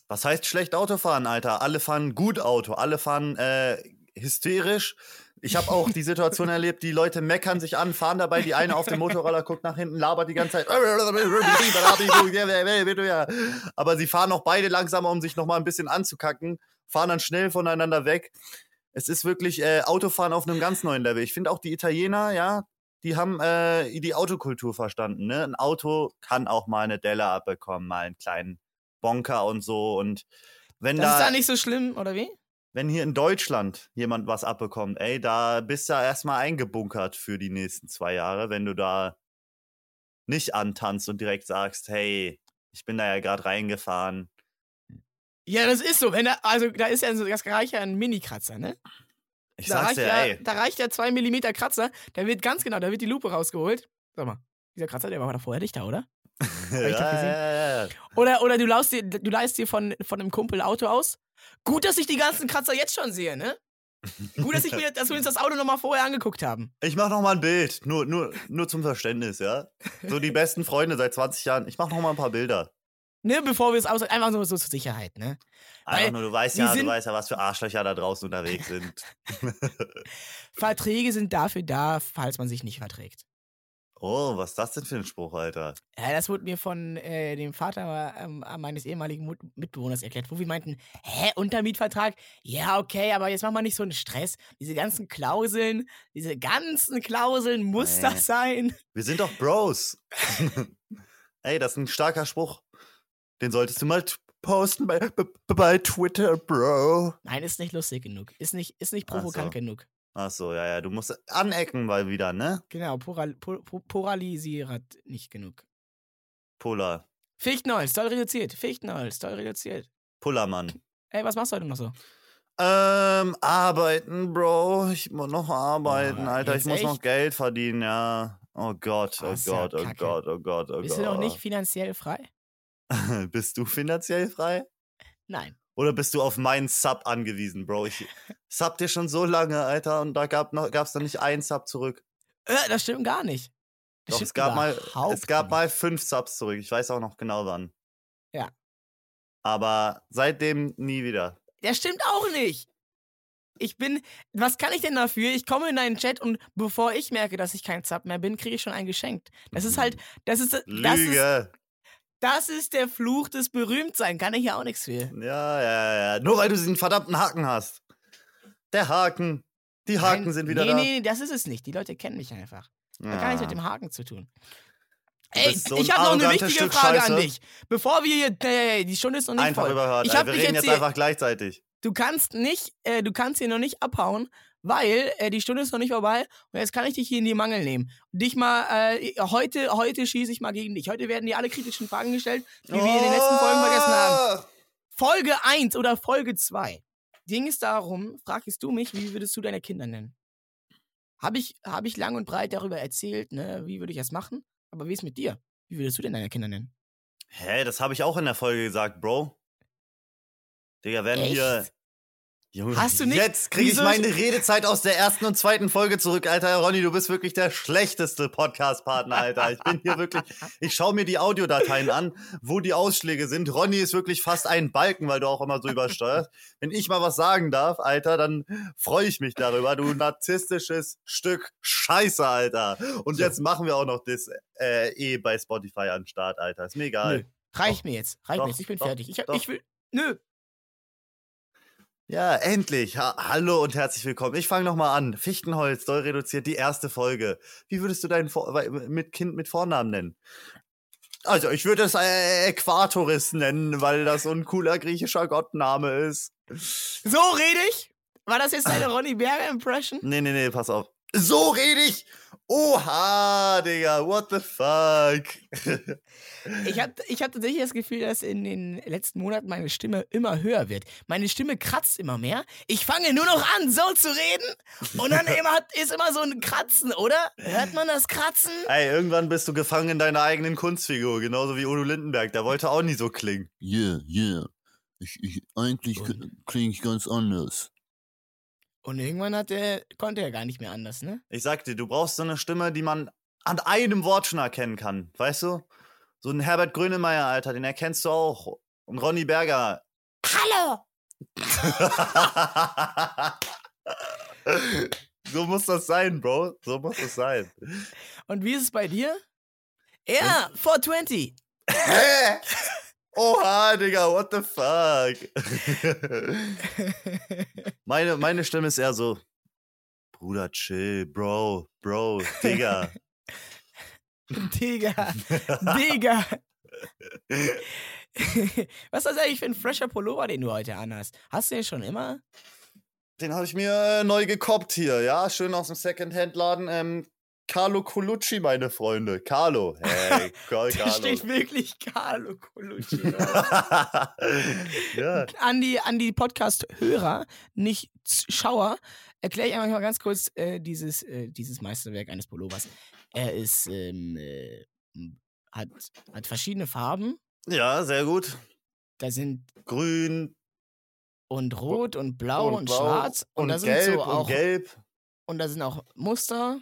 [SPEAKER 1] Was heißt schlecht Auto fahren, Alter? Alle fahren gut Auto, alle fahren äh, hysterisch. Ich habe auch die Situation erlebt, die Leute meckern sich an, fahren dabei, die eine auf dem Motorroller guckt nach hinten, labert die ganze Zeit. Aber sie fahren auch beide langsamer, um sich nochmal ein bisschen anzukacken, fahren dann schnell voneinander weg. Es ist wirklich äh, Autofahren auf einem ganz neuen Level. Ich finde auch die Italiener, ja, die haben äh, die Autokultur verstanden. Ne? Ein Auto kann auch mal eine Delle abbekommen, mal einen kleinen Bonker und so. Und wenn
[SPEAKER 2] Das
[SPEAKER 1] da,
[SPEAKER 2] ist da nicht so schlimm, oder wie?
[SPEAKER 1] wenn hier in Deutschland jemand was abbekommt, ey, da bist du ja erstmal eingebunkert für die nächsten zwei Jahre, wenn du da nicht antanzt und direkt sagst, hey, ich bin da ja gerade reingefahren.
[SPEAKER 2] Ja, das ist so. Wenn da, also da ist ja so, das reicht ja ein Mini-Kratzer, ne?
[SPEAKER 1] Ich
[SPEAKER 2] da,
[SPEAKER 1] sag's dir,
[SPEAKER 2] ja,
[SPEAKER 1] ey.
[SPEAKER 2] da reicht ja 2 mm Kratzer. Da wird ganz genau, da wird die Lupe rausgeholt. Sag mal, dieser Kratzer, der war da vorher nicht da, oder?
[SPEAKER 1] Ja, ja, ja.
[SPEAKER 2] Oder, oder du, laust dir, du leihst dir von, von einem Kumpel Auto aus. Gut, dass ich die ganzen Kratzer jetzt schon sehe, ne? Gut, dass, ich mir, dass wir uns das Auto nochmal vorher angeguckt haben.
[SPEAKER 1] Ich mach noch mal ein Bild, nur, nur, nur zum Verständnis, ja. So die besten Freunde seit 20 Jahren. Ich mach noch mal ein paar Bilder.
[SPEAKER 2] Ne, bevor wir es aus. Einfach so, so zur Sicherheit, ne?
[SPEAKER 1] Einfach nur, du weißt ja, du weißt ja, was für Arschlöcher da draußen unterwegs sind.
[SPEAKER 2] Verträge sind dafür da, falls man sich nicht verträgt.
[SPEAKER 1] Oh, was ist das denn für ein Spruch, Alter?
[SPEAKER 2] Ja, das wurde mir von äh, dem Vater ähm, meines ehemaligen Mut Mitbewohners erklärt, wo wir meinten, hä, Untermietvertrag? Ja, okay, aber jetzt mach mal nicht so einen Stress. Diese ganzen Klauseln, diese ganzen Klauseln, muss
[SPEAKER 1] Nee.
[SPEAKER 2] das sein?
[SPEAKER 1] Wir sind doch Bros. Ey, das ist ein starker Spruch. Den solltest du mal posten bei, bei Twitter, Bro.
[SPEAKER 2] Nein, ist nicht lustig genug. Ist nicht, ist nicht
[SPEAKER 1] Ach so.
[SPEAKER 2] provokant genug.
[SPEAKER 1] Ach so, ja, ja, du musst anecken mal wieder, ne?
[SPEAKER 2] Genau, poral, po, po, poralisiert nicht genug.
[SPEAKER 1] Polar.
[SPEAKER 2] Fichtenholz, toll reduziert. Fichtenholz, toll reduziert.
[SPEAKER 1] Pullermann.
[SPEAKER 2] Ey, was machst du heute noch so?
[SPEAKER 1] Ähm, arbeiten, Bro. Ich muss noch arbeiten,
[SPEAKER 2] Boah,
[SPEAKER 1] Alter. Ich muss noch
[SPEAKER 2] echt?
[SPEAKER 1] Geld verdienen, ja. Oh Gott,
[SPEAKER 2] Ah,
[SPEAKER 1] oh
[SPEAKER 2] ist ja
[SPEAKER 1] Gott, oh. Gott, oh Gott, oh
[SPEAKER 2] Bist
[SPEAKER 1] Gott.
[SPEAKER 2] du noch nicht finanziell frei?
[SPEAKER 1] Bist du finanziell frei?
[SPEAKER 2] Nein.
[SPEAKER 1] Oder bist du auf meinen Sub angewiesen, Bro? Ich sub dir schon so lange, Alter, und da gab noch, gab's noch nicht einen Sub zurück.
[SPEAKER 2] Äh, das stimmt gar nicht. Das
[SPEAKER 1] Doch, es gab mal, es gab
[SPEAKER 2] nicht.
[SPEAKER 1] mal fünf Subs zurück. Ich weiß auch noch genau wann.
[SPEAKER 2] Ja.
[SPEAKER 1] Aber seitdem nie wieder.
[SPEAKER 2] Das stimmt auch nicht. Ich bin. Was kann ich denn dafür? Ich komme in deinen Chat und bevor ich merke, dass ich kein Sub mehr bin, kriege ich schon einen geschenkt. Das ist halt. Das ist. Das ist,
[SPEAKER 1] Lüge.
[SPEAKER 2] Das ist der Fluch des Berühmtsein. Kann ich ja auch nichts für.
[SPEAKER 1] Ja, ja, ja. Nur weil du diesen verdammten Haken hast. Der Haken. Die Haken
[SPEAKER 2] Nein,
[SPEAKER 1] sind wieder
[SPEAKER 2] nee,
[SPEAKER 1] da.
[SPEAKER 2] Nee, das ist es nicht. Die Leute kennen mich einfach. Hat gar nichts mit
[SPEAKER 1] Ja.
[SPEAKER 2] dem Haken zu tun. Ey,
[SPEAKER 1] so
[SPEAKER 2] ich habe noch eine wichtige
[SPEAKER 1] Stück
[SPEAKER 2] Frage
[SPEAKER 1] Scheiße.
[SPEAKER 2] an dich. Bevor wir hier. Nee, die Stunde ist noch nicht
[SPEAKER 1] Einfach
[SPEAKER 2] voll.
[SPEAKER 1] überhört.
[SPEAKER 2] Ich hab
[SPEAKER 1] Wir reden
[SPEAKER 2] jetzt
[SPEAKER 1] jetzt
[SPEAKER 2] hier-
[SPEAKER 1] einfach gleichzeitig.
[SPEAKER 2] Du kannst nicht, äh, du kannst hier noch nicht abhauen, weil äh, die Stunde ist noch nicht vorbei und jetzt kann ich dich hier in die Mangel nehmen. Dich mal, äh, heute, heute schieße ich mal gegen dich. Heute werden dir alle kritischen Fragen gestellt, die wir in den letzten Folgen vergessen haben.
[SPEAKER 1] Ah!
[SPEAKER 2] Folge 1 oder Folge 2 ging es darum, fragst du mich, wie würdest du deine Kinder nennen? Habe ich, hab ich lang und breit darüber erzählt, ne, wie würde ich das machen? Aber wie ist mit dir? Wie würdest du denn deine Kinder nennen?
[SPEAKER 1] Hä, das habe ich auch in der Folge gesagt, Bro. Digga, werden
[SPEAKER 2] Echt?
[SPEAKER 1] hier. Junge,
[SPEAKER 2] Hast du nicht-
[SPEAKER 1] Jetzt kriege ich meine Redezeit aus der ersten und zweiten Folge zurück, Alter. Ronny, du bist wirklich der schlechteste Podcast-Partner, Alter. Ich bin hier wirklich. Ich schaue mir die Audiodateien an, wo die Ausschläge sind. Ronny ist wirklich fast ein Balken, weil du auch immer so übersteuerst. Wenn ich mal was sagen darf, Alter, dann freue ich mich darüber. Du narzisstisches Stück Scheiße, Alter. Und jetzt machen wir auch noch das äh, eh bei Spotify an den Start, Alter. Ist mir egal.
[SPEAKER 2] Nö. Reicht
[SPEAKER 1] Doch.
[SPEAKER 2] mir jetzt. Reicht
[SPEAKER 1] Doch,
[SPEAKER 2] mir jetzt. Ich bin
[SPEAKER 1] doch,
[SPEAKER 2] fertig. Ich, ich will. Nö.
[SPEAKER 1] Ja, endlich. Ha Hallo und herzlich willkommen. Ich fange nochmal an. Fichtenholz, doll reduziert, die erste Folge. Wie würdest du dein Vor mit Kind mit Vornamen nennen? Also, ich würde es äh, Äquatoris nennen, weil das so ein cooler griechischer Gottname ist.
[SPEAKER 2] So rede ich? War das jetzt deine Ronny Berger Impression?
[SPEAKER 1] Nee, nee, nee, pass auf. So rede ich! Oha, Digga, what the fuck?
[SPEAKER 2] Ich habe ich hab tatsächlich das Gefühl, dass in den letzten Monaten meine Stimme immer höher wird. Meine Stimme kratzt immer mehr. Ich fange nur noch an, so zu reden. Und dann immer, ist immer so ein Kratzen, oder? Hört man das Kratzen?
[SPEAKER 1] Ey, irgendwann bist du gefangen in deiner eigenen Kunstfigur, genauso wie Udo Lindenberg. Der wollte auch nie so klingen.
[SPEAKER 4] Yeah, yeah. Ich, ich, eigentlich klinge ich ganz anders.
[SPEAKER 2] Und irgendwann hat der, konnte er gar nicht mehr anders, ne?
[SPEAKER 1] Ich sag dir, du brauchst so eine Stimme, die man an einem Wort schon erkennen kann. Weißt du? So ein Herbert Grönemeyer, Alter, den erkennst du auch. Und Ronny Berger.
[SPEAKER 2] Hallo!
[SPEAKER 1] so muss das sein, Bro. So muss das sein.
[SPEAKER 2] Und wie ist es bei dir? Ja, 420.
[SPEAKER 1] Hä? Oha, Digga, what the fuck? meine, meine Stimme ist eher so. Bruder, chill, Bro, Bro, Digga.
[SPEAKER 2] Digga, Digga. Was ist das eigentlich für ein fresher Pullover, den du heute anhast? Hast du den schon immer?
[SPEAKER 1] Den habe ich mir äh, neu gekoppt hier, ja, schön aus dem Secondhand-Laden. Ähm, Carlo Colucci, meine Freunde. Carlo. Hey, Carl
[SPEAKER 2] Da
[SPEAKER 1] Carlo.
[SPEAKER 2] steht wirklich Carlo Colucci.
[SPEAKER 1] ja.
[SPEAKER 2] an die, an die Podcast-Hörer, nicht Schauer, erkläre ich einfach mal ganz kurz äh, dieses, äh, dieses Meisterwerk eines Pullovers. Er ist, ähm, äh, hat, hat verschiedene Farben.
[SPEAKER 1] ja, sehr gut.
[SPEAKER 2] Da sind
[SPEAKER 1] Grün
[SPEAKER 2] und rot und blau und,
[SPEAKER 1] blau
[SPEAKER 2] schwarz. Und,
[SPEAKER 1] und
[SPEAKER 2] da sind
[SPEAKER 1] gelb
[SPEAKER 2] so auch,
[SPEAKER 1] und gelb.
[SPEAKER 2] und da sind auch Muster.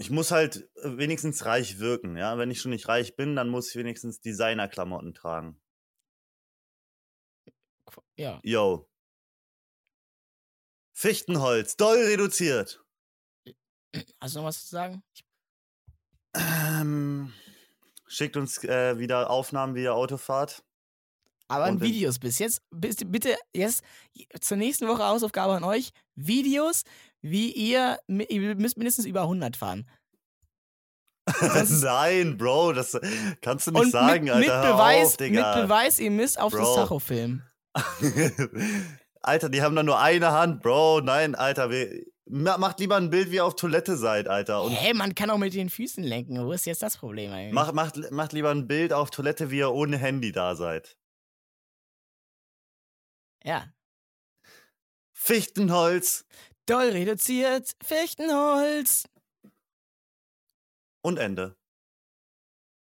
[SPEAKER 1] Ich muss halt äh, wenigstens reich wirken, ja. Wenn ich schon nicht reich bin, dann muss ich wenigstens Designerklamotten tragen.
[SPEAKER 2] Ja.
[SPEAKER 1] Yo. Fichtenholz, doll reduziert.
[SPEAKER 2] Hast du noch was zu sagen?
[SPEAKER 1] Ähm, schickt uns äh, wieder Aufnahmen, wie ihr Auto fahrt.
[SPEAKER 2] aber in Videos bis jetzt. Bis, bitte jetzt zur nächsten Woche Hausaufgabe an euch. Videos, wie ihr, ihr müsst mindestens über 100 fahren.
[SPEAKER 1] Nein, Bro, das kannst du nicht
[SPEAKER 2] Und
[SPEAKER 1] sagen,
[SPEAKER 2] mit,
[SPEAKER 1] Alter.
[SPEAKER 2] mit, Beweis,
[SPEAKER 1] auf,
[SPEAKER 2] mit Beweis, ihr müsst auf das
[SPEAKER 1] Bro.
[SPEAKER 2] Tacho filmen.
[SPEAKER 1] Alter, die haben da nur eine Hand, Bro. Nein, Alter, wir, ma- macht lieber ein Bild, wie ihr auf Toilette seid, Alter. Und
[SPEAKER 2] Hä, man kann auch mit den Füßen lenken. Wo ist jetzt das Problem eigentlich?
[SPEAKER 1] macht, macht, macht lieber ein Bild auf Toilette, wie ihr ohne Handy da seid.
[SPEAKER 2] Ja.
[SPEAKER 1] Fichtenholz
[SPEAKER 2] Doll reduziert, Fichtenholz.
[SPEAKER 1] und Ende.